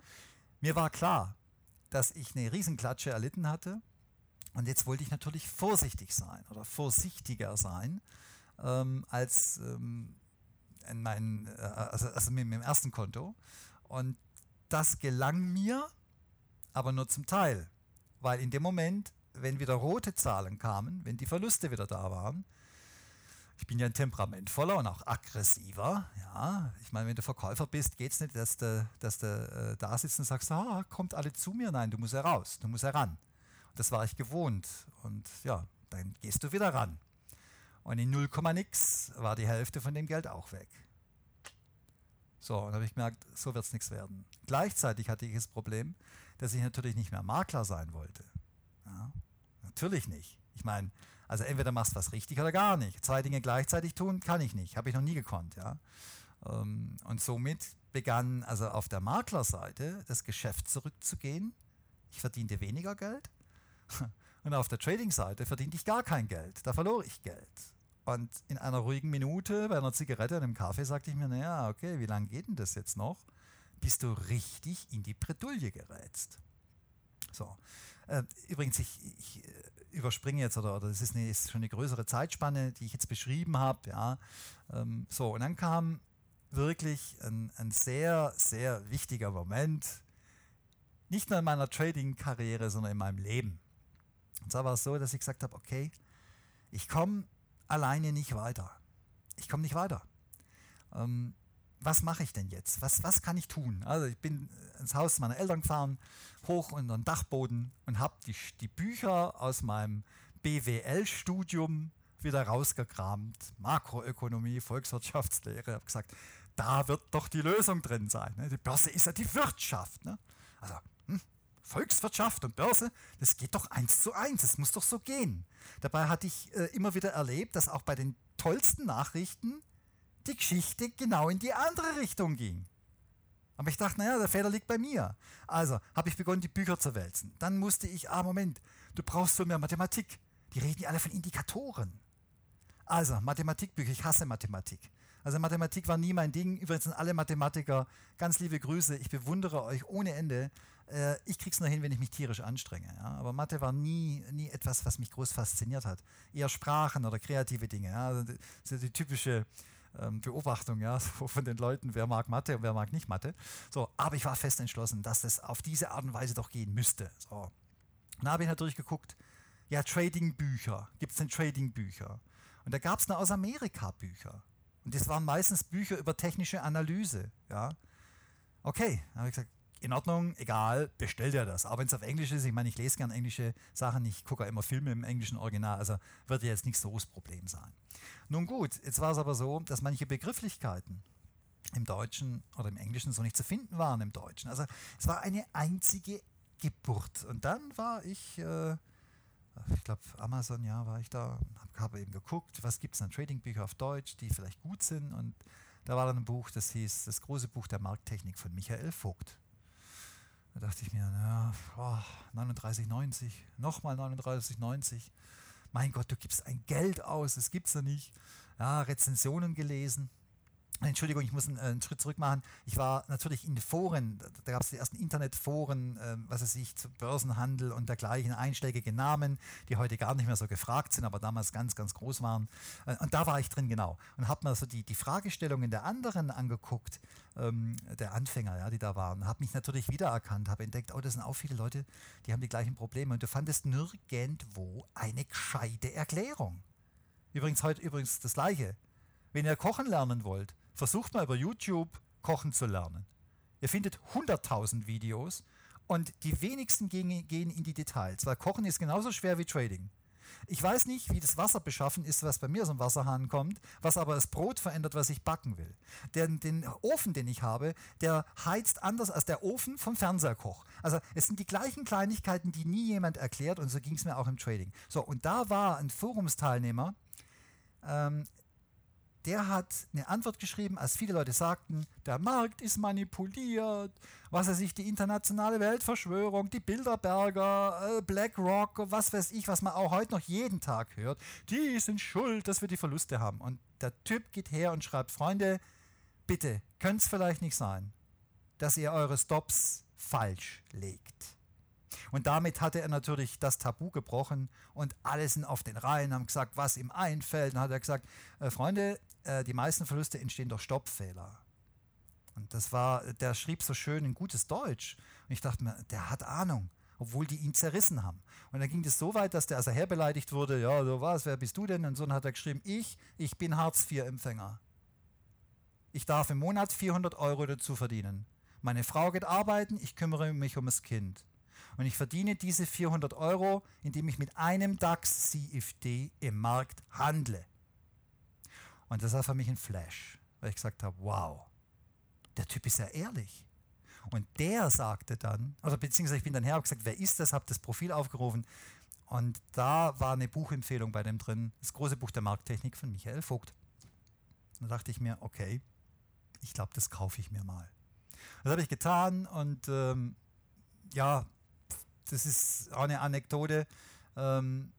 Mir war klar, dass ich eine Riesenklatsche erlitten hatte und jetzt wollte ich natürlich vorsichtig sein oder vorsichtiger sein ähm, als ähm, in mein, äh, also, also mit, dem ersten Konto. Und das gelang mir, aber nur zum Teil, weil in dem Moment, wenn wieder rote Zahlen kamen, wenn die Verluste wieder da waren, ich bin ja ein temperamentvoller und auch aggressiver. Ja, ich meine, wenn du Verkäufer bist, geht es nicht, dass du, dass du äh, da sitzt und sagst, ah, kommt alle zu mir. Nein, du musst heraus, du musst heran. Und das war ich gewohnt. Und ja, dann gehst du wieder ran. Und in 0, nix war die Hälfte von dem Geld auch weg. So, und habe ich gemerkt, so wird es nichts werden. Gleichzeitig hatte ich das Problem, dass ich natürlich nicht mehr Makler sein wollte. Ja, natürlich nicht. Ich meine, also entweder machst du was richtig oder gar nicht. Zwei Dinge gleichzeitig tun kann ich nicht, habe ich noch nie gekonnt. Ja? Ähm, und somit begann also auf der Maklerseite das Geschäft zurückzugehen. Ich verdiente weniger Geld. Und auf der Trading-Seite verdiente ich gar kein Geld. Da verlor ich Geld. Und in einer ruhigen Minute bei einer Zigarette und einem Kaffee sagte ich mir, naja, okay, wie lange geht denn das jetzt noch, bis du richtig in die Bredouille gerätst. So. Äh, übrigens, ich, ich äh, überspringe jetzt, oder, oder das ist, eine, ist schon eine größere Zeitspanne, die ich jetzt beschrieben habe. Ja. Ähm, so, und dann kam wirklich ein, ein sehr, sehr wichtiger Moment, nicht nur in meiner Trading-Karriere, sondern in meinem Leben. Und zwar war es so, dass ich gesagt habe, okay, ich komme alleine nicht weiter. Ich komme nicht weiter. Ähm, was mache ich denn jetzt? Was, was kann ich tun? Also ich bin ins Haus meiner Eltern gefahren, hoch unter den Dachboden und habe die, die Bücher aus meinem BWL-Studium wieder rausgekramt. Makroökonomie, Volkswirtschaftslehre. habe gesagt, da wird doch die Lösung drin sein. Ne? Die Börse ist ja die Wirtschaft. Ne? Also Volkswirtschaft und Börse, das geht doch eins zu eins. Das muss doch so gehen. Dabei hatte ich äh, immer wieder erlebt, dass auch bei den tollsten Nachrichten die Geschichte genau in die andere Richtung ging. Aber ich dachte, naja, der Fehler liegt bei mir. Also habe ich begonnen, die Bücher zu wälzen. Dann musste ich, ah, Moment, du brauchst so mehr Mathematik. Die reden ja alle von Indikatoren. Also, Mathematikbücher, ich hasse Mathematik. Also Mathematik war nie mein Ding. Übrigens sind alle Mathematiker ganz liebe Grüße. Ich bewundere euch ohne Ende. Äh, ich krieg's nur hin, wenn ich mich tierisch anstrenge. Ja? Aber Mathe war nie, nie etwas, was mich groß fasziniert hat. Eher Sprachen oder kreative Dinge. Ja? Also die, die typische ähm, Beobachtung ja, so von den Leuten, wer mag Mathe und wer mag nicht Mathe. So, aber ich war fest entschlossen, dass das auf diese Art und Weise doch gehen müsste. So. Dann habe ich natürlich geguckt, ja, Trading-Bücher. Gibt es denn Trading-Bücher? Und da gab es aus Amerika Bücher. Und das waren meistens Bücher über technische Analyse. Ja. Okay, habe ich gesagt, in Ordnung, egal, bestell dir das. Auch wenn es auf Englisch ist, ich meine, ich lese gerne englische Sachen, ich gucke immer Filme im englischen Original, also wird ja jetzt nicht so das Problem sein. Nun gut, jetzt war es aber so, dass manche Begrifflichkeiten im Deutschen oder im Englischen so nicht zu finden waren im Deutschen. Also es war eine einzige Geburt. Und dann war ich, äh, ich glaube, Amazon, ja, war ich da, habe eben geguckt, was gibt es an Tradingbücher auf Deutsch, die vielleicht gut sind. Und da war dann ein Buch, das hieß Das große Buch der Markttechnik von Michael Vogt. Da dachte ich mir, naja, oh, 39,90, nochmal 39,90. Mein Gott, du gibst ein Geld aus, das gibt's ja nicht. Ja, Rezensionen gelesen. Entschuldigung, ich muss einen, einen, Schritt zurück machen. Ich war natürlich in Foren, da gab es die ersten Internetforen, äh, was weiß ich, zu Börsenhandel und dergleichen, einschlägige Namen, die heute gar nicht mehr so gefragt sind, aber damals ganz, ganz groß waren. Äh, und da war ich drin, genau. Und habe mir so die, die Fragestellungen der anderen angeguckt, ähm, der Anfänger, ja, die da waren. Habe mich natürlich wiedererkannt, habe entdeckt, oh, das sind auch viele Leute, die haben die gleichen Probleme. Und du fandest nirgendwo eine gescheite Erklärung. Übrigens heute übrigens das Gleiche. Wenn ihr kochen lernen wollt, versucht mal über YouTube kochen zu lernen. Ihr findet 100.000 Videos und die wenigsten gehen, in die Details, weil Kochen ist genauso schwer wie Trading. Ich weiß nicht, wie das Wasser beschaffen ist, was bei mir aus dem Wasserhahn kommt, was aber das Brot verändert, was ich backen will. Den, den Ofen, den ich habe, der heizt anders als der Ofen vom Fernseherkoch. Also es sind die gleichen Kleinigkeiten, die nie jemand erklärt und so ging es mir auch im Trading. So, und da war ein Forumsteilnehmer, ähm, der hat eine Antwort geschrieben, als viele Leute sagten, der Markt ist manipuliert, was er sich, die internationale Weltverschwörung, die Bilderberger, äh, BlackRock, was weiß ich, was man auch heute noch jeden Tag hört, die sind schuld, dass wir die Verluste haben. Und der Typ geht her und schreibt, Freunde, bitte, könnte es vielleicht nicht sein, dass ihr eure Stops falsch legt. Und damit hatte er natürlich das Tabu gebrochen und alle sind auf den Reihen, haben gesagt, was ihm einfällt. Dann hat er gesagt, äh, Freunde, äh, die meisten Verluste entstehen durch Stoppfehler. Und das war, der schrieb so schön in gutes Deutsch. Und ich dachte mir, der hat Ahnung. obwohl die ihn zerrissen haben. Und dann ging es so weit, dass der also herbeleidigt wurde, ja, so was, wer bist du denn? Und so hat er geschrieben, ich, ich bin Hartz-IV-Empfänger. Ich darf im Monat 400 Euro dazu verdienen. Meine Frau geht arbeiten, ich kümmere mich um das Kind. Und ich verdiene diese 400 Euro, indem ich mit einem DAX CFD im Markt handle. Und das war für mich ein Flash, weil ich gesagt habe, wow, der Typ ist ja ehrlich. Und der sagte dann, oder beziehungsweise ich bin dann her und gesagt, wer ist das, habe das Profil aufgerufen. Und da war eine Buchempfehlung bei dem drin, das große Buch der Markttechnik von Michael Vogt. Da dachte ich mir, okay, ich glaube, das kaufe ich mir mal. Das habe ich getan und ähm, ja, das ist auch eine Anekdote, ähm,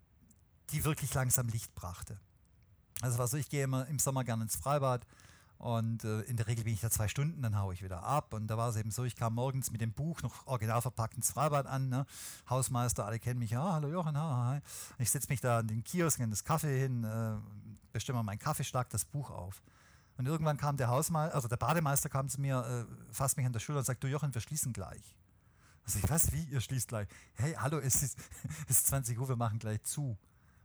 die wirklich langsam Licht brachte. Also war so, ich gehe immer im Sommer gerne ins Freibad und äh, in der Regel bin ich da zwei Stunden, dann haue ich wieder ab. Und da war es eben so, ich kam morgens mit dem Buch noch original verpackt ins Freibad an. Ne? Hausmeister, alle kennen mich, ja, hallo Jochen, ha, hi. Ich setze mich da an den Kiosk, in das Kaffee hin, äh, bestimme meinen Kaffee, schlag das Buch auf. Und irgendwann kam der Hausmeister, also der Bademeister kam zu mir, äh, fasst mich an der Schulter und sagt, du Jochen, wir schließen gleich. Also ich weiß, wie, ihr schließt gleich. Hey, hallo, es ist, es ist 20 Uhr, wir machen gleich zu.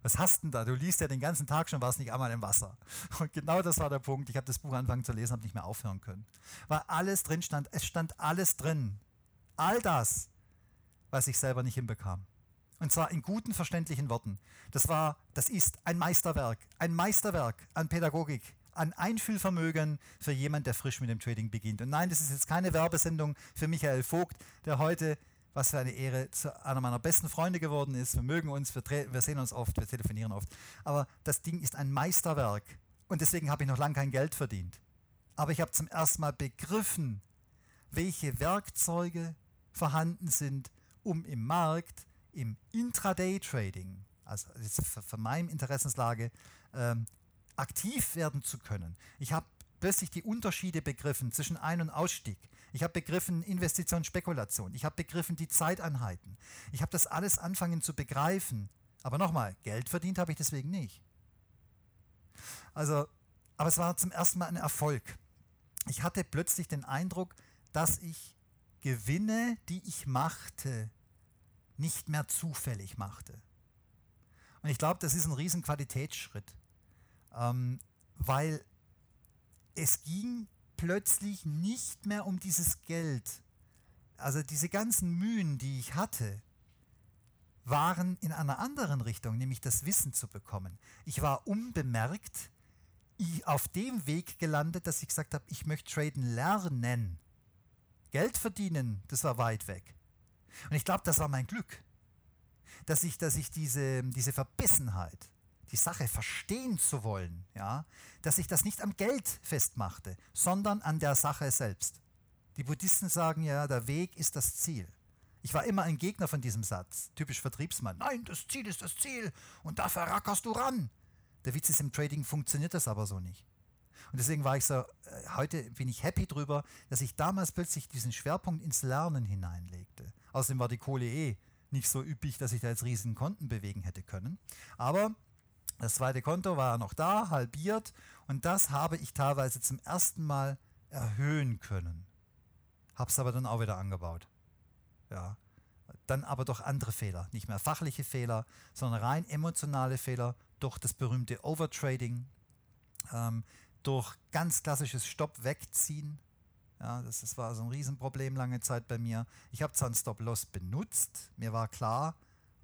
Was hast denn da? Du liest ja den ganzen Tag schon, warst nicht einmal im Wasser. Und genau das war der Punkt. Ich habe das Buch angefangen zu lesen, habe nicht mehr aufhören können. Weil alles drin stand, es stand alles drin. All das, was ich selber nicht hinbekam. Und zwar in guten, verständlichen Worten. Das war, das ist ein Meisterwerk, ein Meisterwerk an Pädagogik, an Einfühlvermögen für jemand, der frisch mit dem Trading beginnt. Und nein, das ist jetzt keine Werbesendung für Michael Vogt, der heute was für eine Ehre, zu einer meiner besten Freunde geworden ist. Wir mögen uns, wir, wir sehen uns oft, wir telefonieren oft. Aber das Ding ist ein Meisterwerk. Und deswegen habe ich noch lange kein Geld verdient. Aber ich habe zum ersten Mal begriffen, welche Werkzeuge vorhanden sind, um im Markt, im Intraday-Trading, also für, meine Interessenslage, ähm, aktiv werden zu können. Ich habe plötzlich die Unterschiede begriffen zwischen Ein- und Ausstieg. Ich habe begriffen Investition, Spekulation. Ich habe begriffen die Zeiteinheiten. Ich habe das alles anfangen zu begreifen. Aber nochmal, Geld verdient habe ich deswegen nicht. Also, aber es war zum ersten Mal ein Erfolg. Ich hatte plötzlich den Eindruck, dass ich Gewinne, die ich machte, nicht mehr zufällig machte. Und ich glaube, das ist ein riesen Qualitätsschritt, ähm, weil es ging plötzlich nicht mehr um dieses Geld. Also diese ganzen Mühen, die ich hatte, waren in einer anderen Richtung, nämlich das Wissen zu bekommen. Ich war unbemerkt auf dem Weg gelandet, dass ich gesagt habe, ich möchte traden lernen. Geld verdienen, das war weit weg. Und ich glaube, das war mein Glück, dass ich, dass ich diese, diese Verbissenheit, die Sache verstehen zu wollen, ja, dass ich das nicht am Geld festmachte, sondern an der Sache selbst. Die Buddhisten sagen ja, der Weg ist das Ziel. Ich war immer ein Gegner von diesem Satz, typisch Vertriebsmann. Nein, das Ziel ist das Ziel und da verrackerst du ran. Der Witz ist, im Trading funktioniert das aber so nicht. Und deswegen war ich so, äh, heute bin ich happy drüber, dass ich damals plötzlich diesen Schwerpunkt ins Lernen hineinlegte. Außerdem war die Kohle eh nicht so üppig, dass ich da jetzt riesigen Konten bewegen hätte können. Aber das zweite Konto war noch da, halbiert und das habe ich teilweise zum ersten Mal erhöhen können. Habe es aber dann auch wieder angebaut. Ja. Dann aber doch andere Fehler, nicht mehr fachliche Fehler, sondern rein emotionale Fehler durch das berühmte Overtrading, ähm, durch ganz klassisches Stopp-Wegziehen. Ja, das, das war so ein Riesenproblem lange Zeit bei mir. Ich habe zwar einen Stop-Loss benutzt, mir war klar,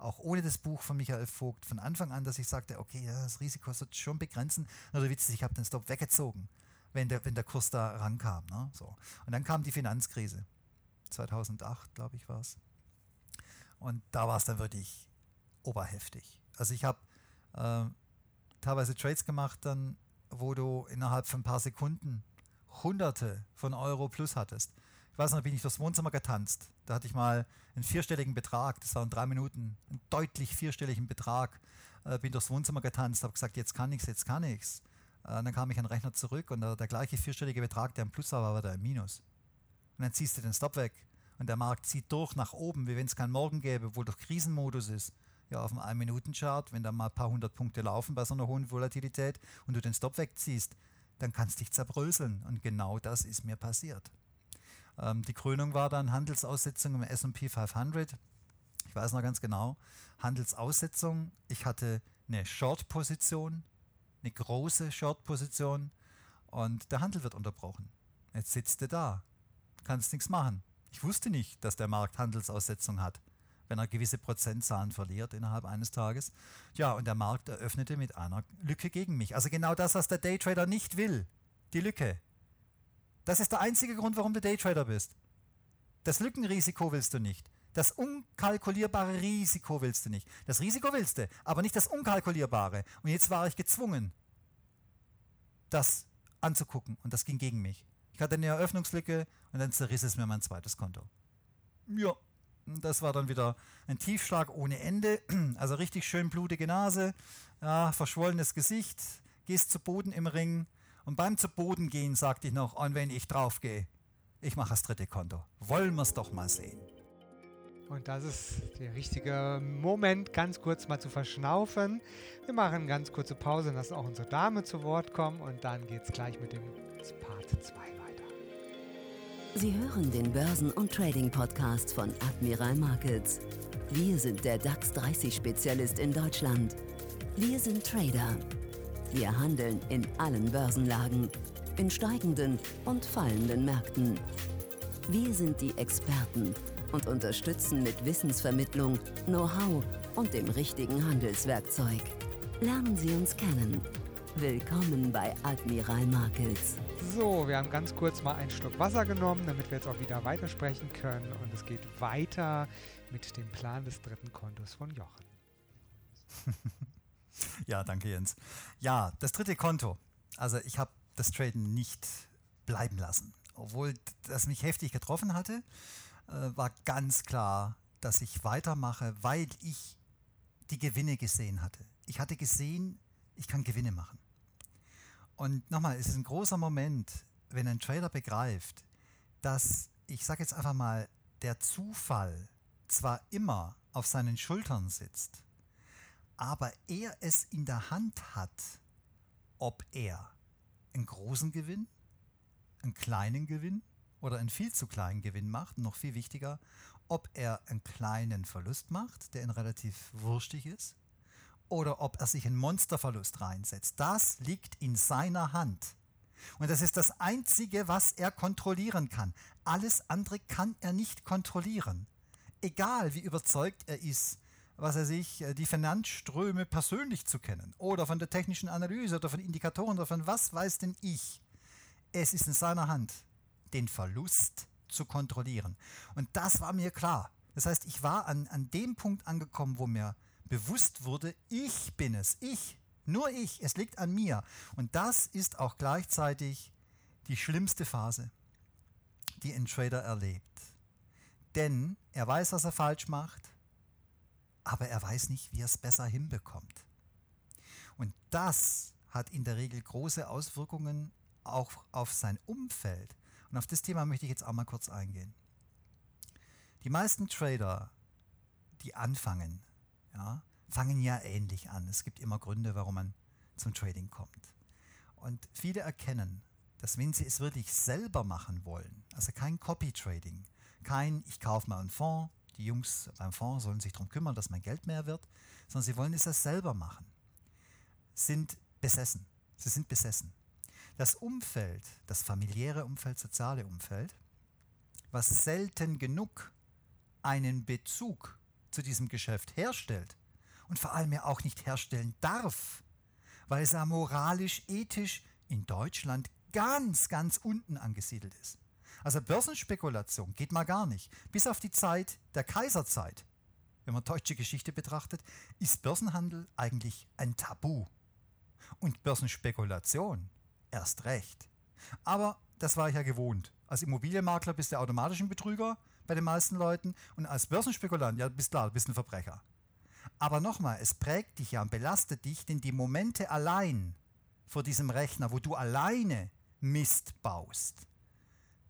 auch ohne das Buch von Michael Vogt von Anfang an, dass ich sagte, okay, das Risiko sollte schon begrenzen. Nur der Witz ist, ich habe den Stop weggezogen, wenn der, wenn der Kurs da rankam. Ne? So. Und dann kam die Finanzkrise. 2008, glaube ich, war es. Und da war es dann wirklich oberheftig. Also ich habe äh, teilweise Trades gemacht, dann, wo du innerhalb von ein paar Sekunden Hunderte von Euro plus hattest. Ich weiß noch, bin ich durchs Wohnzimmer getanzt. Da hatte ich mal einen vierstelligen Betrag, das waren drei Minuten, einen deutlich vierstelligen Betrag. Äh, bin durchs Wohnzimmer getanzt, habe gesagt, jetzt kann nichts, jetzt kann nichts. Äh, dann kam ich an den Rechner zurück und der, der gleiche vierstellige Betrag, der im Plus war, war der im Minus. Und dann ziehst du den Stop weg und der Markt zieht durch nach oben, wie wenn es keinen Morgen gäbe, obwohl doch Krisenmodus ist. Ja, auf dem 1-Minuten-Chart, wenn da mal ein paar hundert Punkte laufen bei so einer hohen Volatilität und du den Stop wegziehst, dann kannst du dich zerbröseln. Und genau das ist mir passiert. Ähm, die Krönung war dann Handelsaussetzung im SP 500. Ich weiß noch ganz genau, Handelsaussetzung. Ich hatte eine Short-Position, eine große Short-Position und der Handel wird unterbrochen. Jetzt sitzt du da, kannst nichts machen. Ich wusste nicht, dass der Markt Handelsaussetzung hat, wenn er gewisse Prozentzahlen verliert innerhalb eines Tages. Ja, und der Markt eröffnete mit einer Lücke gegen mich. Also genau das, was der Daytrader nicht will, die Lücke. Das ist der einzige Grund, warum du Daytrader bist. Das Lückenrisiko willst du nicht. Das unkalkulierbare Risiko willst du nicht. Das Risiko willst du, aber nicht das unkalkulierbare. Und jetzt war ich gezwungen, das anzugucken. Und das ging gegen mich. Ich hatte eine Eröffnungslücke und dann zerriss es mir mein zweites Konto. Ja, das war dann wieder ein Tiefschlag ohne Ende. Also richtig schön blutige Nase, ja, verschwollenes Gesicht, gehst zu Boden im Ring. Und beim zu Boden gehen sagte ich noch, und wenn ich drauf gehe, ich mache das dritte Konto. Wollen wir es doch mal sehen.
Und das ist der richtige Moment, ganz kurz mal zu verschnaufen. Wir machen eine ganz kurze Pause, lassen auch unsere Dame zu Wort kommen und dann geht es gleich mit dem Part 2 weiter.
Sie hören den Börsen- und Trading-Podcast von Admiral Markets. Wir sind der DAX 30-Spezialist in Deutschland. Wir sind Trader. Wir handeln in allen Börsenlagen, in steigenden und fallenden Märkten. Wir sind die Experten und unterstützen mit Wissensvermittlung, Know-how und dem richtigen Handelswerkzeug. Lernen Sie uns kennen. Willkommen bei Admiral Markets.
So, wir haben ganz kurz mal einen Schluck Wasser genommen, damit wir jetzt auch wieder weitersprechen können. Und es geht weiter mit dem Plan des dritten Kontos von Jochen.
ja, danke Jens. Ja, das dritte Konto. Also ich habe das Traden nicht bleiben lassen. Obwohl das mich heftig getroffen hatte, äh, war ganz klar, dass ich weitermache, weil ich die Gewinne gesehen hatte. Ich hatte gesehen, ich kann Gewinne machen. Und nochmal, es ist ein großer Moment, wenn ein Trader begreift, dass, ich sage jetzt einfach mal, der Zufall zwar immer auf seinen Schultern sitzt, aber er es in der Hand hat, ob er einen großen Gewinn, einen kleinen Gewinn oder einen viel zu kleinen Gewinn macht, noch viel wichtiger, ob er einen kleinen Verlust macht, der ihn relativ wurstig ist, oder ob er sich einen Monsterverlust reinsetzt. Das liegt in seiner Hand. Und das ist das Einzige, was er kontrollieren kann. Alles andere kann er nicht kontrollieren. Egal wie überzeugt er ist, was er sich, äh, die Finanzströme persönlich zu kennen oder von der technischen Analyse oder von Indikatoren oder von was weiß denn ich. Es ist in seiner Hand, den Verlust zu kontrollieren. Und das war mir klar. Das heißt, ich war an, an dem Punkt angekommen, wo mir bewusst wurde, ich bin es, ich, nur ich, es liegt an mir. Und das ist auch gleichzeitig die schlimmste Phase, die ein Trader erlebt. Denn er weiß, was er falsch macht, aber er weiß nicht, wie er es besser hinbekommt. Und das hat in der Regel große Auswirkungen auch auf sein Umfeld. Und auf das Thema möchte ich jetzt auch mal kurz eingehen. Die meisten Trader, die anfangen, ja, fangen ja ähnlich an. Es gibt immer Gründe, warum man zum Trading kommt. Und viele erkennen, dass wenn sie es wirklich selber machen wollen, also kein Copy-Trading, kein ich kaufe mal einen Fonds, die Jungs beim Fonds sollen sich darum kümmern, dass mein Geld mehr wird, sondern sie wollen es ja selber machen, sind besessen. Sie sind besessen. Das Umfeld, das familiäre Umfeld, soziale Umfeld, was selten genug einen Bezug zu diesem Geschäft herstellt und vor allem ja auch nicht herstellen darf, weil es ja moralisch, ethisch in Deutschland ganz, ganz unten angesiedelt ist. Also Börsenspekulation geht mal gar nicht. Bis auf die Zeit der Kaiserzeit, wenn man deutsche Geschichte betrachtet, ist Börsenhandel eigentlich ein Tabu. Und Börsenspekulation erst recht. Aber das war ich ja gewohnt. Als Immobilienmakler bist du automatisch ein Betrüger bei den meisten Leuten und als Börsenspekulant, ja, bist klar, bist ein Verbrecher. Aber nochmal, es prägt dich ja und belastet dich, denn die Momente allein vor diesem Rechner, wo du alleine Mist baust,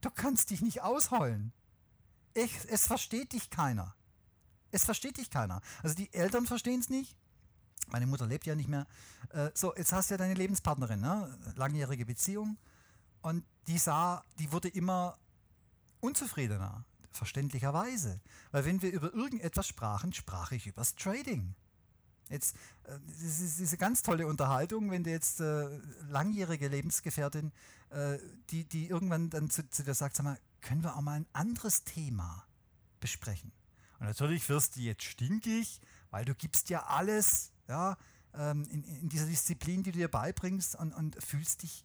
du kannst dich nicht ausheulen. Ich, es versteht dich keiner. Es versteht dich keiner. Also die Eltern verstehen es nicht. Meine Mutter lebt ja nicht mehr. Äh, so, jetzt hast du ja deine Lebenspartnerin, ne? langjährige Beziehung. Und die sah, die wurde immer unzufriedener Verständlicherweise. Weil wenn wir über irgendetwas sprachen, sprach ich übers Trading. Jetzt, äh, das ist diese ganz tolle Unterhaltung, wenn du jetzt äh, langjährige Lebensgefährtin, äh, die, die irgendwann dann zu, zu dir sagt, sag mal, können wir auch mal ein anderes Thema besprechen? Und natürlich wirst du jetzt stinkig, weil du gibst ja alles, ja, ähm, in, in, dieser Disziplin, die du dir beibringst und, und fühlst dich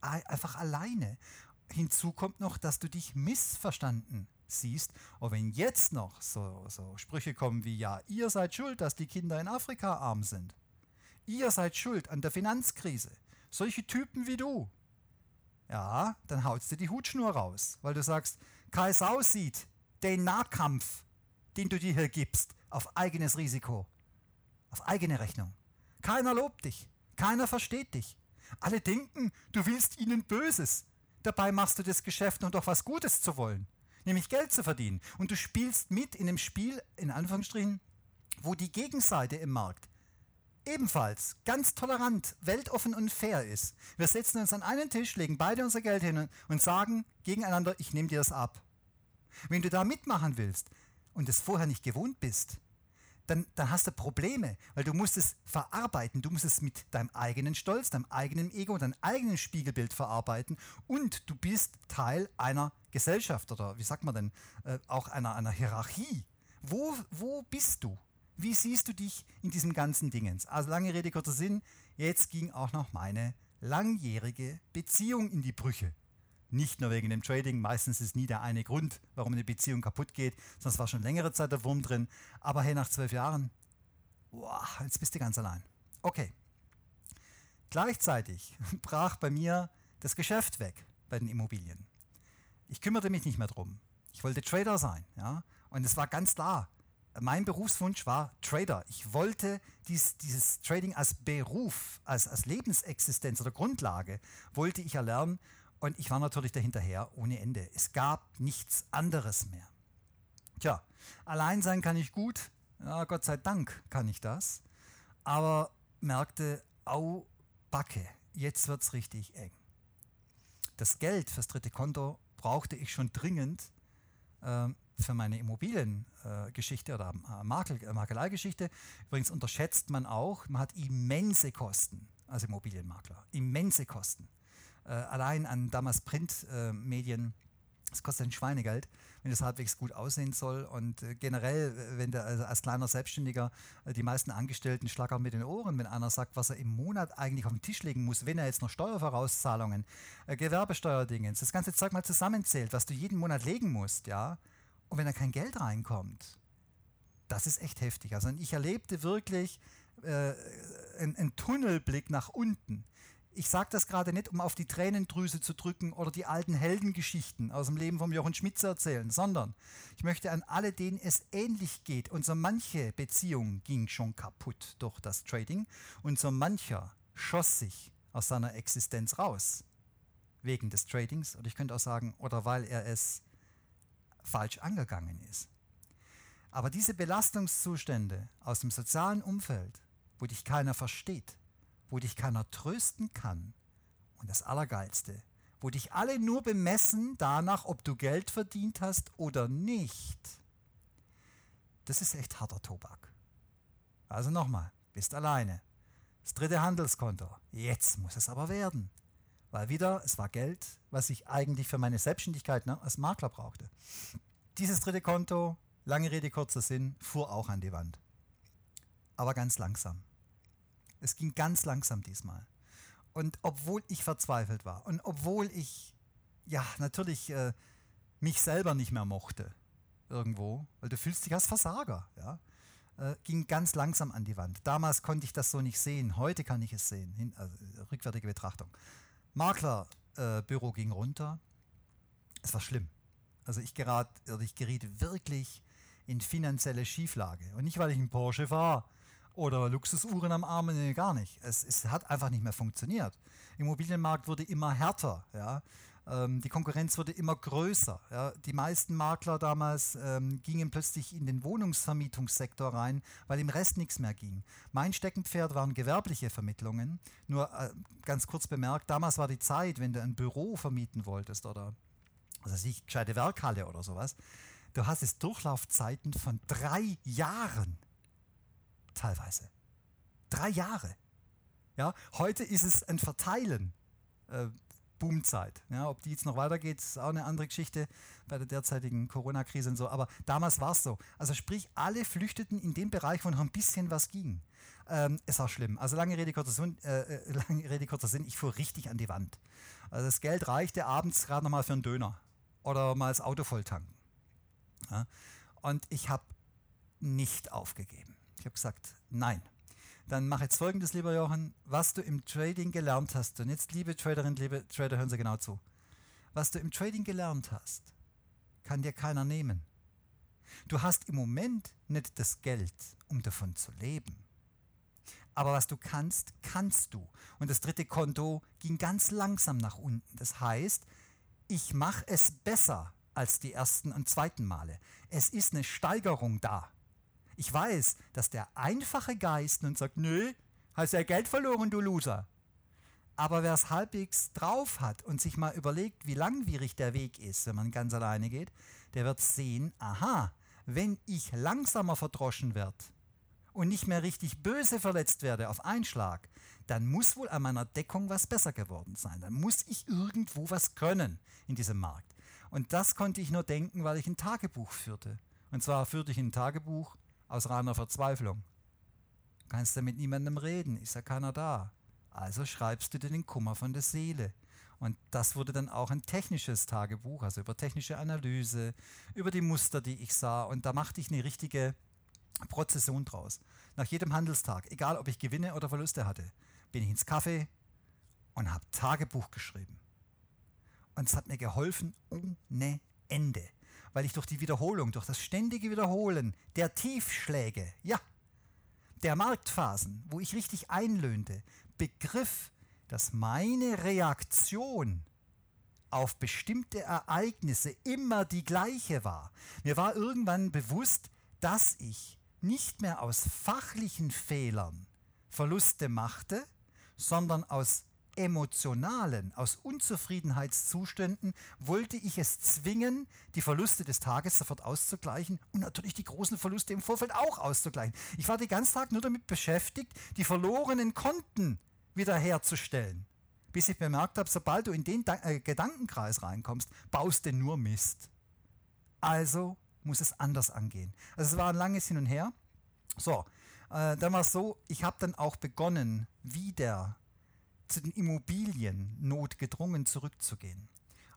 einfach alleine. Hinzu kommt noch, dass du dich missverstanden siehst. Und wenn jetzt noch so, so Sprüche kommen wie, ja, ihr seid schuld, dass die Kinder in Afrika arm sind. Ihr seid schuld an der Finanzkrise. Solche Typen wie du. Ja, dann hautst du die Hutschnur raus, weil du sagst, Kai Sau sieht den Nahkampf, den du dir hier gibst, auf eigenes Risiko, auf eigene Rechnung. Keiner lobt dich, keiner versteht dich. Alle denken, du willst ihnen Böses. Dabei machst du das Geschäft, um doch was Gutes zu wollen nämlich Geld zu verdienen. Und du spielst mit in einem Spiel, in Anführungsstrichen, wo die Gegenseite im Markt ebenfalls ganz tolerant, weltoffen und fair ist. Wir setzen uns an einen Tisch, legen beide unser Geld hin und sagen gegeneinander, ich nehme dir das ab. Wenn du da mitmachen willst und es vorher nicht gewohnt bist, dann, dann hast du Probleme, weil du musst es verarbeiten, du musst es mit deinem eigenen Stolz, deinem eigenen Ego, deinem eigenen Spiegelbild verarbeiten und du bist Teil einer Gesellschaft oder wie sagt man denn, äh, auch einer, einer Hierarchie. Wo, wo bist du? Wie siehst du dich in diesem ganzen Dingens? Also lange Rede, kurzer Sinn, jetzt ging auch noch meine langjährige Beziehung in die Brüche. Nicht nur wegen dem Trading, meistens ist nie der eine Grund, warum eine Beziehung kaputt geht, sonst war schon längere Zeit der Wurm drin. Aber hey, nach zwölf Jahren, boah, jetzt bist du ganz allein. Okay. Gleichzeitig brach bei mir das Geschäft weg bei den Immobilien. Ich kümmerte mich nicht mehr drum. Ich wollte Trader sein, ja, und es war ganz klar. Mein Berufswunsch war Trader. Ich wollte dies, dieses Trading als Beruf, als, als Lebensexistenz oder Grundlage, wollte ich erlernen und ich war natürlich dahinterher ohne Ende. Es gab nichts anderes mehr. Tja, allein sein kann ich gut. Ja, Gott sei Dank kann ich das. Aber merkte, au, Backe, jetzt wird es richtig eng. Das Geld fürs dritte Konto brauchte ich schon dringend äh, für meine Immobiliengeschichte äh, oder äh, Makel, äh, Makeleigeschichte. Übrigens unterschätzt man auch, man hat immense Kosten als Immobilienmakler. Immense Kosten äh, allein an damals Printmedien, das kostet ein Schweinegeld, wenn das halbwegs gut aussehen soll. Und äh, generell, wenn der also als kleiner Selbstständiger äh, die meisten Angestellten schlagern mit den Ohren, wenn einer sagt, was er im Monat eigentlich auf den Tisch legen muss, wenn er jetzt noch Steuervorauszahlungen, äh, Gewerbesteuerdingens, das ganze Zeug mal zusammenzählt, was du jeden Monat legen musst, ja, und wenn da kein Geld reinkommt, das ist echt heftig. Also ich erlebte wirklich äh, einen Tunnelblick nach unten ich sage das gerade nicht, um auf die Tränendrüse zu drücken oder die alten Heldengeschichten aus dem Leben von Jochen Schmidt zu erzählen, sondern ich möchte an alle, denen es ähnlich geht. Und so manche Beziehung ging schon kaputt durch das Trading und so mancher schoss sich aus seiner Existenz raus wegen des Tradings oder ich könnte auch sagen, oder weil er es falsch angegangen ist. Aber diese Belastungszustände aus dem sozialen Umfeld, wo dich keiner versteht, wo dich keiner trösten kann. Und das Allergeilste, wo dich alle nur bemessen danach, ob du Geld verdient hast oder nicht. Das ist echt harter Tobak. Also nochmal, bist alleine. Das dritte Handelskonto. Jetzt muss es aber werden. Weil wieder, es war Geld, was ich eigentlich für meine Selbstständigkeit ne, als Makler brauchte. Dieses dritte Konto, lange Rede, kurzer Sinn, fuhr auch an die Wand. Aber ganz langsam. Es ging ganz langsam diesmal. Und obwohl ich verzweifelt war und obwohl ich, ja, natürlich äh, mich selber nicht mehr mochte, irgendwo, weil du fühlst dich als Versager, ja, äh, ging ganz langsam an die Wand. Damals konnte ich das so nicht sehen, heute kann ich es sehen, hin, also, rückwärtige Betrachtung. Maklerbüro äh, ging runter, es war schlimm. Also ich, gerat, ich geriet wirklich in finanzielle Schieflage. Und nicht, weil ich einen Porsche fahre, oder Luxusuhren am Arm, nee, gar nicht. Es, es, hat einfach nicht mehr funktioniert. Immobilienmarkt wurde immer härter. Ja. Ähm, die Konkurrenz wurde immer größer. Ja. Die meisten Makler damals ähm, gingen plötzlich in den Wohnungsvermietungssektor rein, weil im Rest nichts mehr ging. Mein Steckenpferd waren gewerbliche Vermittlungen. Nur äh, ganz kurz bemerkt, damals war die Zeit, wenn du ein Büro vermieten wolltest oder also ich, gescheite Werkhalle oder sowas, du hast es Durchlaufzeiten von drei Jahren. Teilweise. Drei Jahre. Ja, heute ist es ein Verteilen. Äh, Boomzeit. Ja, ob die jetzt noch weitergeht, ist auch eine andere Geschichte bei der derzeitigen Corona-Krise und so. Aber damals war es so. Also sprich, alle flüchteten in den Bereich, wo noch ein bisschen was ging. Ähm, es war schlimm. Also lange Rede, kurzer Sinn, äh, äh lange Rede, kurzer Sinn, ich fuhr richtig an die Wand. Also das Geld reichte abends gerade nochmal für einen Döner oder mal das Auto voll tanken. Ja? Und ich habe nicht aufgegeben. Ich habe gesagt, nein. Dann mach jetzt folgendes, lieber Jochen, was du im Trading gelernt hast. Und jetzt, liebe Traderinnen, liebe Trader, hören Sie genau zu. Was du im Trading gelernt hast, kann dir keiner nehmen. Du hast im Moment nicht das Geld, um davon zu leben. Aber was du kannst, kannst du. Und das dritte Konto ging ganz langsam nach unten. Das heißt, ich mache es besser als die ersten und zweiten Male. Es ist eine Steigerung da. Ich weiß, dass der einfache Geist nun sagt, nö, hast ja Geld verloren, du Loser. Aber wer es halbwegs drauf hat und sich mal überlegt, wie langwierig der Weg ist, wenn man ganz alleine geht, der wird sehen, aha, wenn ich langsamer verdroschen werde, und nicht mehr richtig böse verletzt werde auf Einschlag, dann muss wohl an meiner Deckung was besser geworden sein. Dann muss ich irgendwo was können in diesem Markt. Und das konnte ich nur denken, weil ich ein Tagebuch führte. Und zwar führte ich ein Tagebuch aus reiner Verzweiflung. Du kannst ja mit niemandem reden, ist ja keiner da. Also schreibst du dir den Kummer von der Seele. Und das wurde dann auch ein technisches Tagebuch, also über technische Analyse, über die Muster, die ich sah. Und da machte ich eine richtige Prozession draus. Nach jedem Handelstag, egal ob ich Gewinne oder Verluste hatte, bin ich ins Café und habe Tagebuch geschrieben. Und es hat mir geholfen ohne Ende, weil ich durch die Wiederholung, durch das ständige Wiederholen der Tiefschläge, ja, der Marktphasen, wo ich richtig einlöhnte, begriff, dass meine Reaktion auf bestimmte Ereignisse immer die gleiche war. Mir war irgendwann bewusst, dass ich nicht mehr aus fachlichen Fehlern Verluste machte, sondern aus emotionalen, aus Unzufriedenheitszuständen wollte ich es zwingen, die Verluste des Tages sofort auszugleichen und natürlich die großen Verluste im Vorfeld auch auszugleichen. Ich war den ganzen Tag nur damit beschäftigt, die verlorenen Konten wiederherzustellen. Bis ich bemerkt habe, sobald du in den äh, Gedankenkreis reinkommst, baust du nur Mist. Also muss es anders angehen. Also es war ein langes Hin und Her. So, äh, dann war es so, ich habe dann auch begonnen, wieder zu den Immobilien notgedrungen zurückzugehen.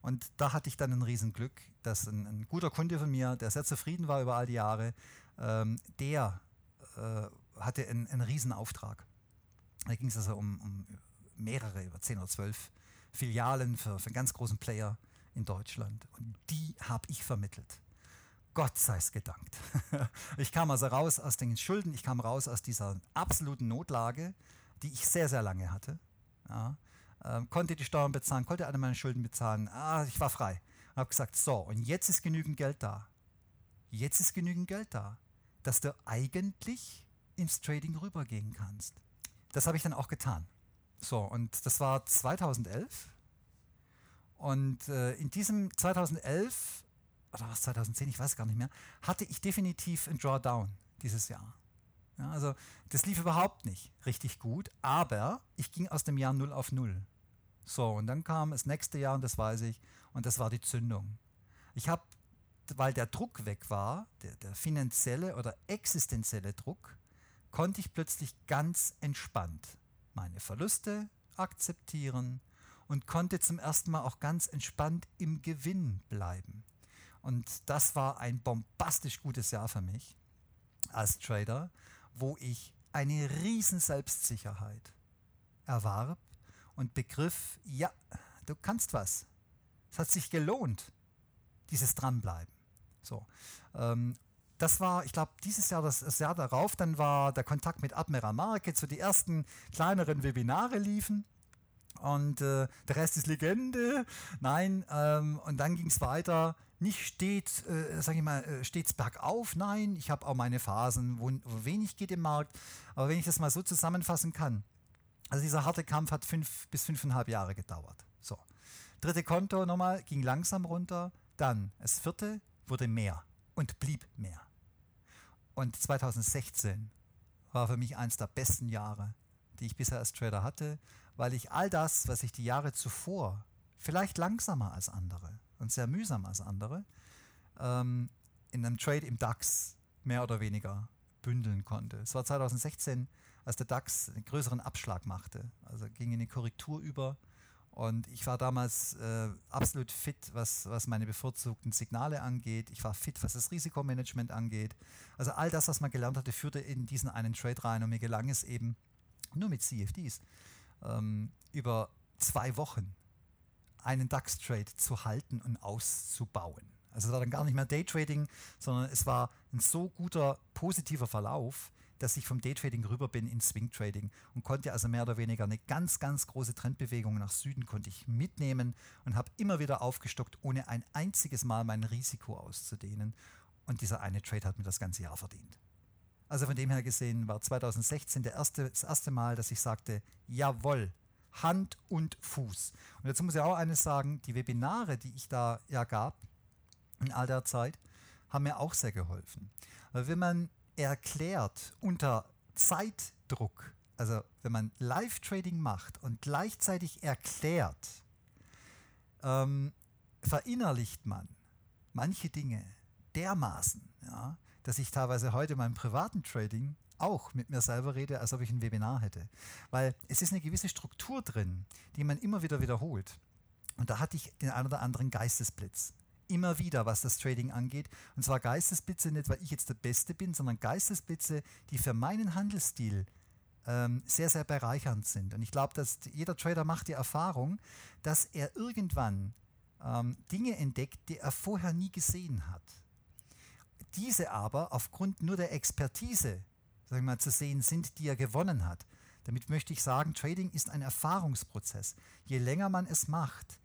Und da hatte ich dann ein Riesenglück, dass ein, ein guter Kunde von mir, der sehr zufrieden war über all die Jahre, ähm, der äh, hatte einen, einen Riesenauftrag. Da ging es also um, um, mehrere, über 10 oder 12 Filialen für, für einen ganz großen Player in Deutschland. Und die habe ich vermittelt. Gott sei es gedankt. Ich kam also raus aus den Schulden, ich kam raus aus dieser absoluten Notlage, die ich sehr, sehr lange hatte. Ja, ähm, konnte die Steuern bezahlen, konnte alle meine Schulden bezahlen. Ah, ich war frei. Und habe gesagt, so, und jetzt ist genügend Geld da. Jetzt ist genügend Geld da, dass du eigentlich ins Trading rübergehen kannst. Das habe ich dann auch getan. So, und das war 2011. Und äh, in diesem 2011 oder was 2010, ich weiß gar nicht mehr, hatte ich definitiv ein Drawdown dieses Jahr. Ja, also das lief überhaupt nicht richtig gut, aber ich ging aus dem Jahr 0 auf 0. So, und dann kam das nächste Jahr, und das weiß ich, und das war die Zündung. Ich habe, weil der Druck weg war, der, der finanzielle oder existenzielle Druck, konnte ich plötzlich ganz entspannt meine Verluste akzeptieren und konnte zum ersten Mal auch ganz entspannt im Gewinn bleiben. Und das war ein bombastisch gutes Jahr für mich als Trader, wo ich eine riesen Selbstsicherheit erwarb und begriff, ja, du kannst was. Es hat sich gelohnt, dieses Dranbleiben. So, ähm, das war, ich glaube, dieses Jahr, das, das, Jahr darauf, dann war der Kontakt mit Admiral Market, so die ersten kleineren Webinare liefen und äh, der Rest ist Legende. Nein, ähm, und dann ging es weiter nicht stets, äh, sage ich mal, äh, stets bergauf. Nein, ich habe auch meine Phasen, wo, wo, wenig geht im Markt. Aber wenn ich das mal so zusammenfassen kann, also dieser harte Kampf hat fünf bis fünfeinhalb Jahre gedauert. So, dritte Konto nochmal ging langsam runter. Dann das vierte wurde mehr. und blieb mehr. Und 2016 war für mich eines der besten Jahre, die ich bisher als Trader hatte, weil ich all das, was ich die Jahre zuvor, vielleicht langsamer als andere und sehr mühsam als andere, ähm, in einem Trade im DAX mehr oder weniger bündeln konnte. Es war 2016, als der DAX einen größeren Abschlag machte, also ging in eine Korrektur über und ich war damals äh, absolut fit, was, was meine bevorzugten Signale angeht. Ich war fit, was das Risikomanagement angeht. Also all das, was man gelernt hatte, führte in diesen einen Trade rein und mir gelang es eben nur mit CFDs ähm, über zwei Wochen einen DAX-Trade zu halten und auszubauen. Also es war dann gar nicht mehr Daytrading, sondern es war ein so guter positiver Verlauf, dass ich vom Daytrading rüber bin ins Swing-Trading und konnte also mehr oder weniger eine ganz, ganz große Trendbewegung nach Süden konnte ich mitnehmen und habe immer wieder aufgestockt, ohne ein einziges Mal mein Risiko auszudehnen. Und dieser eine Trade hat mir das ganze Jahr verdient. Also von dem her gesehen war 2016 der erste, das erste Mal, dass ich sagte, jawohl, Hand und Fuß. Und dazu muss ich auch eines sagen, die Webinare, die ich da ja gab, in all der Zeit, haben mir auch sehr geholfen. Weil wenn man erklärt unter Zeitdruck, also wenn man Live-Trading macht und gleichzeitig erklärt, ähm, verinnerlicht man manche Dinge dermaßen, ja, dass ich teilweise heute in meinem privaten Trading auch mit mir selber rede, als ob ich ein Webinar hätte. Weil es ist eine gewisse Struktur drin, die man immer wieder wiederholt. Und da hatte ich den einen oder anderen Geistesblitz immer wieder, was das Trading angeht. Und zwar Geistesblitze nicht, weil ich jetzt der Beste bin, sondern Geistesblitze, die für meinen Handelsstil ähm, sehr, sehr bereichernd sind. Und ich glaube, dass jeder Trader macht die Erfahrung, dass er irgendwann ähm, Dinge entdeckt, die er vorher nie gesehen hat. Diese aber aufgrund nur der Expertise sagen wir mal, zu sehen sind, die er gewonnen hat. Damit möchte ich sagen, Trading ist ein Erfahrungsprozess. Je länger man es macht,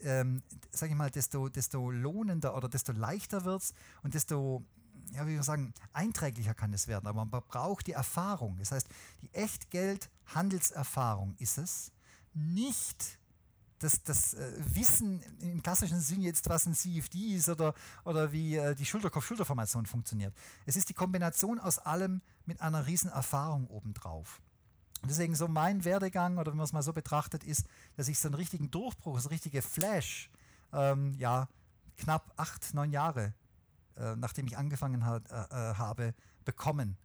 ähm, sage ich mal, desto, desto lohnender oder desto leichter wird es und desto, ja, wie wir sagen, einträglicher kann es werden. Aber man braucht die Erfahrung. Das heißt, die Echtgeld-Handelserfahrung ist es, nicht das, das äh, Wissen im klassischen Sinn jetzt, was ein CFD ist oder, oder wie äh, die Schulterkopf-Schulterformation funktioniert. Es ist die Kombination aus allem mit einer riesen Erfahrung obendrauf. Deswegen so mein Werdegang, oder wenn man es mal so betrachtet, ist, dass ich so einen richtigen Durchbruch, so eine richtige Flash, ähm, ja, knapp acht, neun Jahre, äh, nachdem ich angefangen hat, äh, äh, habe, bekommen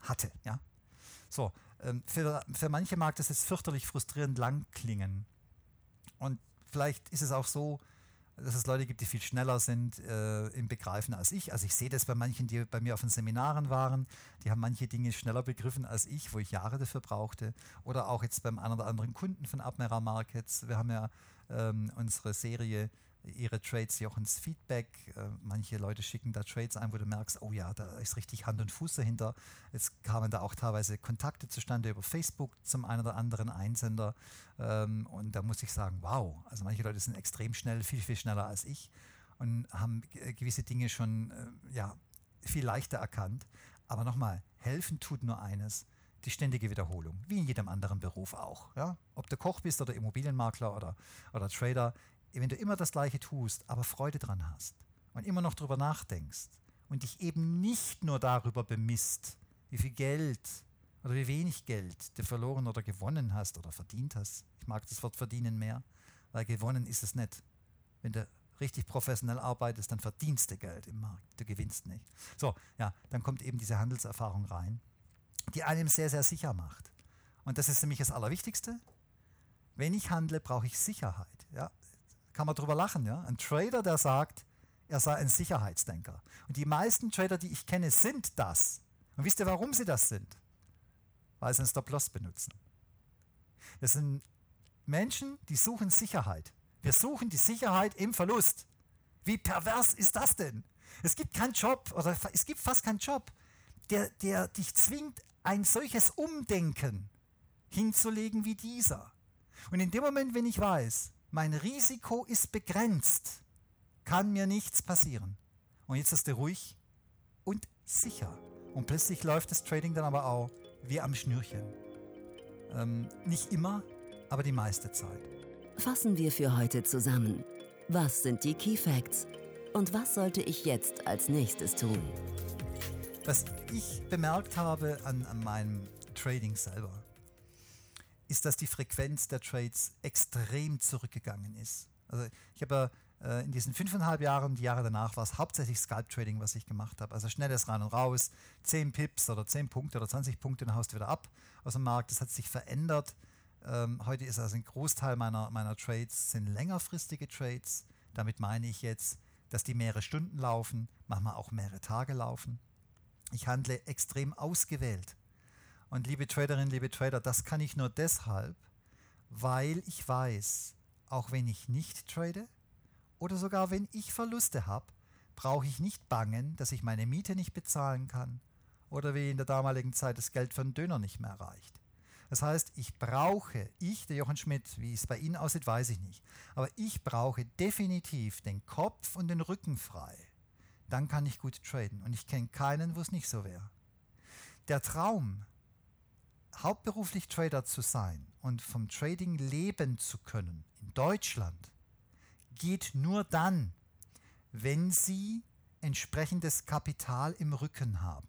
hatte. Ja? So, ähm, für, für manche mag das jetzt fürchterlich frustrierend lang klingen. Und vielleicht ist es auch so, dass es Leute gibt, die viel schneller sind äh, im Begreifen als ich. Also ich sehe das bei manchen, die bei mir auf den Seminaren waren, die haben manche Dinge schneller begriffen als ich, wo ich Jahre dafür brauchte. Oder auch jetzt beim einen oder anderen Kunden von Admiral Markets. Wir haben ja ähm, unsere Serie ihre Trades, Jochens Feedback. Äh, manche Leute schicken da Trades ein, wo du merkst, oh ja, da ist richtig Hand und Fuß dahinter. Jetzt kamen da auch teilweise Kontakte zustande über Facebook zum einen oder anderen Einsender. Ähm, und da muss ich sagen, wow, also manche Leute sind extrem schnell, viel, viel schneller als ich und haben gewisse Dinge schon äh, ja, viel leichter erkannt. Aber nochmal, helfen tut nur eines, die ständige Wiederholung, wie in jedem anderen Beruf auch. Ja? Ob du Koch bist oder Immobilienmakler oder, oder Trader, wenn du immer das Gleiche tust, aber Freude dran hast und immer noch darüber nachdenkst und dich eben nicht nur darüber bemisst, wie viel Geld oder wie wenig Geld du verloren oder gewonnen hast oder verdient hast. Ich mag das Wort verdienen mehr, weil gewonnen ist es nicht. Wenn du richtig professionell arbeitest, dann verdienst du Geld im Markt, du gewinnst nicht. So, ja, dann kommt eben diese Handelserfahrung rein, die einem sehr, sehr sicher macht. Und das ist nämlich das Allerwichtigste. Wenn ich handle, brauche ich Sicherheit. Ja? Kann man drüber lachen. Ja? Ein Trader, der sagt, er sei ein Sicherheitsdenker. Und die meisten Trader, die ich kenne, sind das. Und wisst ihr, warum sie das sind? Weil sie einen Stop-Loss benutzen. Das sind Menschen, die suchen Sicherheit. Wir suchen die Sicherheit im Verlust. Wie pervers ist das denn? Es gibt keinen Job oder es gibt fast keinen Job, der, der dich zwingt, ein solches Umdenken hinzulegen wie dieser. Und in dem Moment, wenn ich weiß, mein Risiko ist begrenzt, kann mir nichts passieren. Und jetzt ist er ruhig und sicher. Und plötzlich läuft das Trading dann aber auch wie am Schnürchen. Ähm, nicht immer, aber die meiste Zeit.
Fassen wir für heute zusammen. Was sind die Key Facts? Und was sollte ich jetzt als nächstes tun?
Was ich bemerkt habe an, an meinem Trading selber, ist, dass die Frequenz der Trades extrem zurückgegangen ist. Also ich habe äh, in diesen fünfeinhalb Jahren, die Jahre danach, war es hauptsächlich Scalp-Trading, was ich gemacht habe. Also schnelles rein und raus, 10 Pips oder 10 Punkte oder 20 Punkte, dann haust du wieder ab aus dem Markt. Das hat sich verändert. Ähm, heute ist also ein Großteil meiner, meiner Trades sind längerfristige Trades. Damit meine ich jetzt, dass die mehrere Stunden laufen, manchmal auch mehrere Tage laufen. Ich handle extrem ausgewählt. Und liebe Traderinnen, liebe Trader, das kann ich nur deshalb, weil ich weiß, auch wenn ich nicht trade oder sogar wenn ich Verluste habe, brauche ich nicht bangen, dass ich meine Miete nicht bezahlen kann oder wie in der damaligen Zeit das Geld für einen Döner nicht mehr reicht. Das heißt, ich brauche, ich, der Jochen Schmidt, wie es bei Ihnen aussieht, weiß ich nicht, aber ich brauche definitiv den Kopf und den Rücken frei. Dann kann ich gut traden. Und ich kenne keinen, wo es nicht so wäre. Der Traum, hauptberuflich Trader zu sein und vom Trading leben zu können in Deutschland, geht nur dann, wenn Sie entsprechendes Kapital im Rücken haben.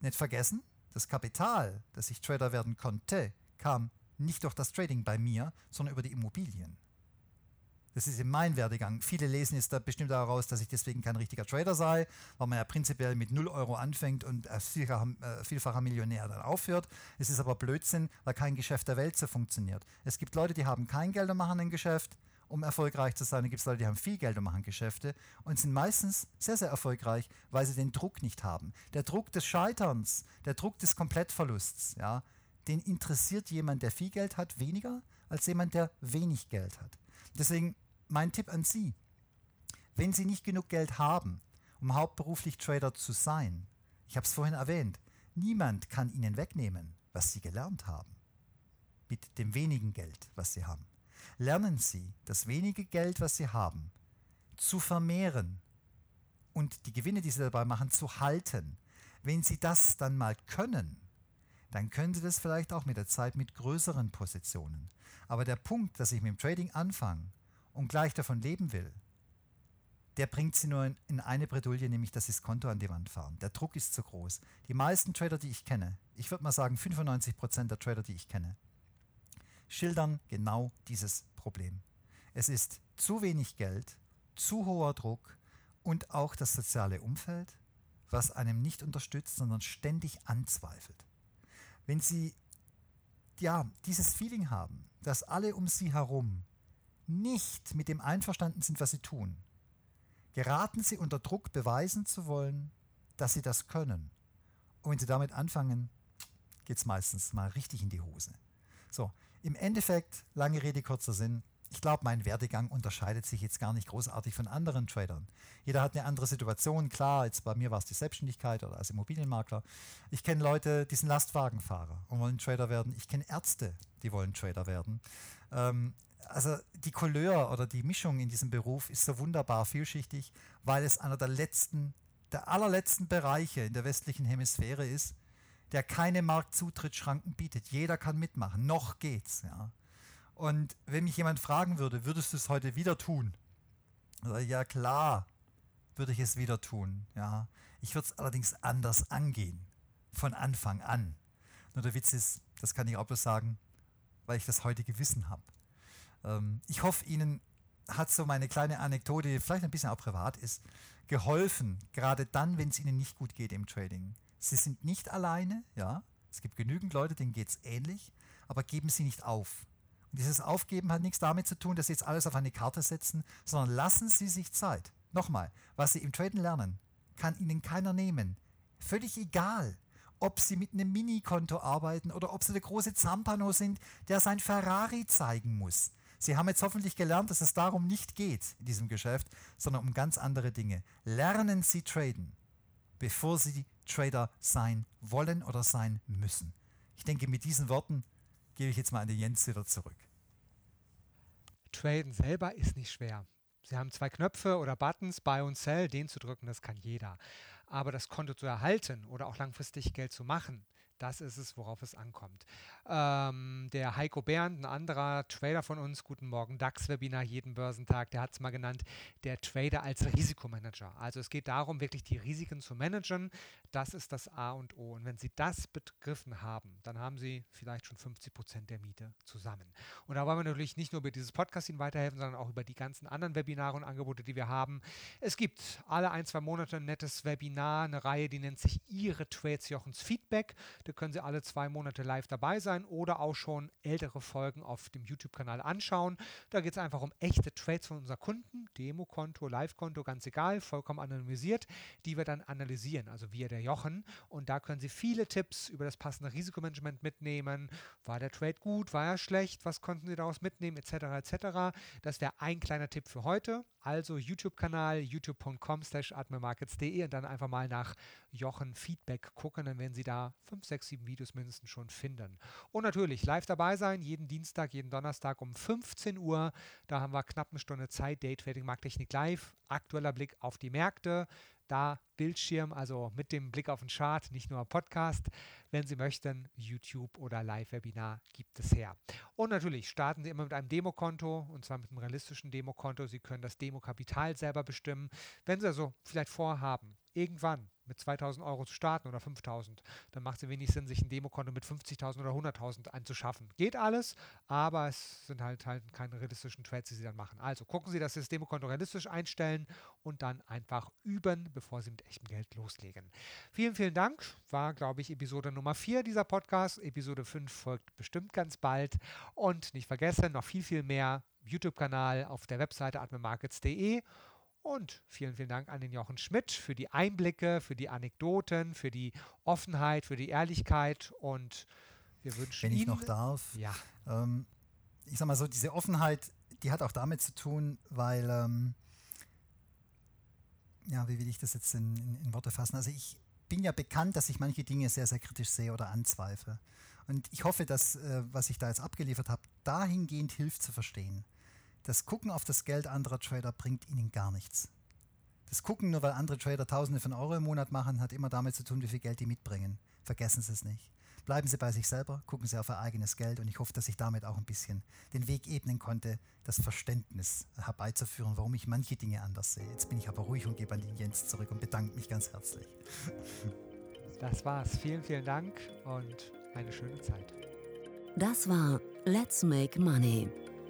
Nicht vergessen, das Kapital, das ich Trader werden konnte, kam nicht durch das Trading bei mir, sondern über die Immobilien. Das ist in meinem Werdegang. Viele lesen es da bestimmt daraus, dass ich deswegen kein richtiger Trader sei, weil man ja prinzipiell mit 0 Euro anfängt und als vielfacher, äh, vielfacher Millionär dann aufhört. Es ist aber Blödsinn, weil kein Geschäft der Welt so funktioniert. Es gibt Leute, die haben kein Geld und machen ein Geschäft um erfolgreich zu sein. Dann gibt es Leute, die haben viel Geld und machen Geschäfte und sind meistens sehr, sehr erfolgreich, weil sie den Druck nicht haben. Der Druck des Scheiterns, der Druck des Komplettverlusts, ja, den interessiert jemand, der viel Geld hat, weniger als jemand, der wenig Geld hat. Deswegen mein Tipp an Sie, wenn Sie nicht genug Geld haben, um hauptberuflich Trader zu sein, ich habe es vorhin erwähnt, niemand kann Ihnen wegnehmen, was Sie gelernt haben. Mit dem wenigen Geld, was Sie haben lernen Sie, das wenige Geld, was Sie haben, zu vermehren und die Gewinne, die Sie dabei machen, zu halten. Wenn Sie das dann mal können, dann können Sie das vielleicht auch mit der Zeit mit größeren Positionen. Aber der Punkt, dass ich mit dem Trading anfange und gleich davon leben will, der bringt Sie nur in, in eine Bredouille, nämlich dass Sie das Konto an die Wand fahren. Der Druck ist zu groß. Die meisten Trader, die ich kenne, ich würde mal sagen 95% der Trader, die ich kenne, schildern genau dieses Problem. Es ist zu wenig Geld, zu hoher Druck und auch das soziale Umfeld, was einem nicht unterstützt, sondern ständig anzweifelt. Wenn Sie ja, dieses Feeling haben, dass alle um Sie herum nicht mit dem einverstanden sind, was Sie tun, geraten Sie unter Druck beweisen zu wollen, dass Sie das können. Und wenn Sie damit anfangen, geht es meistens mal richtig in die Hose. So, im Endeffekt, lange Rede, kurzer Sinn, ich glaube, mein Werdegang unterscheidet sich jetzt gar nicht großartig von anderen Tradern. Jeder hat eine andere Situation. Klar, jetzt bei mir war es die Selbstständigkeit oder als Immobilienmakler. Ich kenne Leute, die sind Lastwagenfahrer und wollen Trader werden. Ich kenne Ärzte, die wollen Trader werden. Ähm, also die Couleur oder die Mischung in diesem Beruf ist so wunderbar vielschichtig, weil es einer der letzten, der allerletzten Bereiche in der westlichen Hemisphäre ist, der keine Marktzutrittsschranken bietet. Jeder kann mitmachen. Noch geht's. Ja. Und wenn mich jemand fragen würde, würdest du es heute wieder tun? Ja, klar, würde ich es wieder tun. Ja. Ich würde es allerdings anders angehen. Von Anfang an. Nur der Witz ist, das kann ich auch bloß sagen, weil ich das heute gewissen habe. Ähm, ich hoffe, Ihnen hat so meine kleine Anekdote, die vielleicht ein bisschen auch privat ist, geholfen, gerade dann, wenn es Ihnen nicht gut geht im Trading. Sie sind nicht alleine, ja. Es gibt genügend Leute, denen geht es ähnlich, aber geben Sie nicht auf. Dieses Aufgeben hat nichts damit zu tun, dass Sie jetzt alles auf eine Karte setzen, sondern lassen Sie sich Zeit. Nochmal, was Sie im Traden lernen, kann Ihnen keiner nehmen. Völlig egal, ob Sie mit einem Minikonto arbeiten oder ob Sie der große Zampano sind, der sein Ferrari zeigen muss. Sie haben jetzt hoffentlich gelernt, dass es darum nicht geht in diesem Geschäft, sondern um ganz andere Dinge. Lernen Sie traden, bevor Sie Trader sein wollen oder sein müssen. Ich denke, mit diesen Worten gebe ich jetzt mal an den Jens wieder zurück.
Traden selber ist nicht schwer. Sie haben zwei Knöpfe oder Buttons, Buy und Sell, den zu drücken, das kann jeder. Aber das Konto zu erhalten oder auch langfristig Geld zu machen, das ist es, worauf es ankommt. Ähm, der Heiko Bernd, ein anderer Trader von uns, guten Morgen DAX-Webinar jeden Börsentag, der hat es mal genannt, der Trader als Risikomanager. Also es geht darum, wirklich die Risiken zu managen. Das ist das A und O. Und wenn Sie das begriffen haben, dann haben Sie vielleicht schon 50 Prozent der Miete zusammen. Und da wollen wir natürlich nicht nur über dieses Podcast Ihnen weiterhelfen, sondern auch über die ganzen anderen Webinare und Angebote, die wir haben. Es gibt alle ein, zwei Monate ein nettes Webinar, eine Reihe, die nennt sich Ihre Trades Jochens Feedback. Da können Sie alle zwei Monate live dabei sein oder auch schon ältere Folgen auf dem YouTube-Kanal anschauen. Da geht es einfach um echte Trades von unseren Kunden, Demokonto, Live-Konto, ganz egal, vollkommen anonymisiert, die wir dann analysieren, also wir der Jochen. Und da können Sie viele Tipps über das passende Risikomanagement mitnehmen. War der Trade gut, war er schlecht, was konnten Sie daraus mitnehmen, etc. etc. Das wäre ein kleiner Tipp für heute. Also YouTube-Kanal, youtube.com slash admirmarkets.de und dann einfach mal nach Jochen Feedback gucken, dann werden Sie da 5, 6, 7 Videos mindestens schon finden. Und natürlich live dabei sein, jeden Dienstag, jeden Donnerstag um 15 Uhr. Da haben wir knapp eine Stunde Zeit, Day Trading Markttechnik Live, aktueller Blick auf die Märkte, da Bildschirm, also mit dem Blick auf den Chart, nicht nur Podcast. Wenn Sie möchten, YouTube oder Live-Webinar gibt es her. Und natürlich starten Sie immer mit einem Demokonto und zwar mit einem realistischen Demokonto. Sie können das Demokapital selber bestimmen. Wenn Sie also vielleicht vorhaben, irgendwann mit 2000 Euro zu starten oder 5000, dann macht es wenig Sinn, sich ein Demokonto mit 50.000 oder 100.000 anzuschaffen. Geht alles, aber es sind halt, halt keine realistischen Trades, die Sie dann machen. Also gucken Sie, dass Sie das Demokonto realistisch einstellen und dann einfach üben, bevor Sie mit echtem Geld loslegen. Vielen, vielen Dank. War, glaube ich, Episode Nummer 4 dieser Podcast. Episode 5 folgt bestimmt ganz bald. Und nicht vergessen, noch viel, viel mehr YouTube-Kanal auf der Webseite admirmarkets.de und vielen, vielen Dank an den Jochen Schmidt für die Einblicke, für die Anekdoten, für die Offenheit, für die Ehrlichkeit und wir wünschen
Wenn ich
Ihnen,
noch darf,
ja,
ähm, ich sag mal so, diese Offenheit, die hat auch damit zu tun, weil, ähm, ja, wie will ich das jetzt in, in, in Worte fassen? Also ich bin ja bekannt, dass ich manche Dinge sehr, sehr kritisch sehe oder anzweifle. Und ich hoffe, dass, äh, was ich da jetzt abgeliefert habe, dahingehend hilft zu verstehen. Das Gucken auf das Geld anderer Trader bringt ihnen gar nichts. Das Gucken, nur weil andere Trader Tausende von Euro im Monat machen, hat immer damit zu tun, wie viel Geld die mitbringen. Vergessen Sie es nicht. Bleiben Sie bei sich selber, gucken Sie auf Ihr eigenes Geld und ich hoffe, dass ich damit auch ein bisschen den Weg ebnen konnte, das Verständnis herbeizuführen, warum ich manche Dinge anders sehe. Jetzt bin ich aber ruhig und gebe an den Jens zurück und bedanke mich ganz herzlich.
das war's. Vielen, vielen Dank und eine schöne Zeit.
Das war Let's Make Money,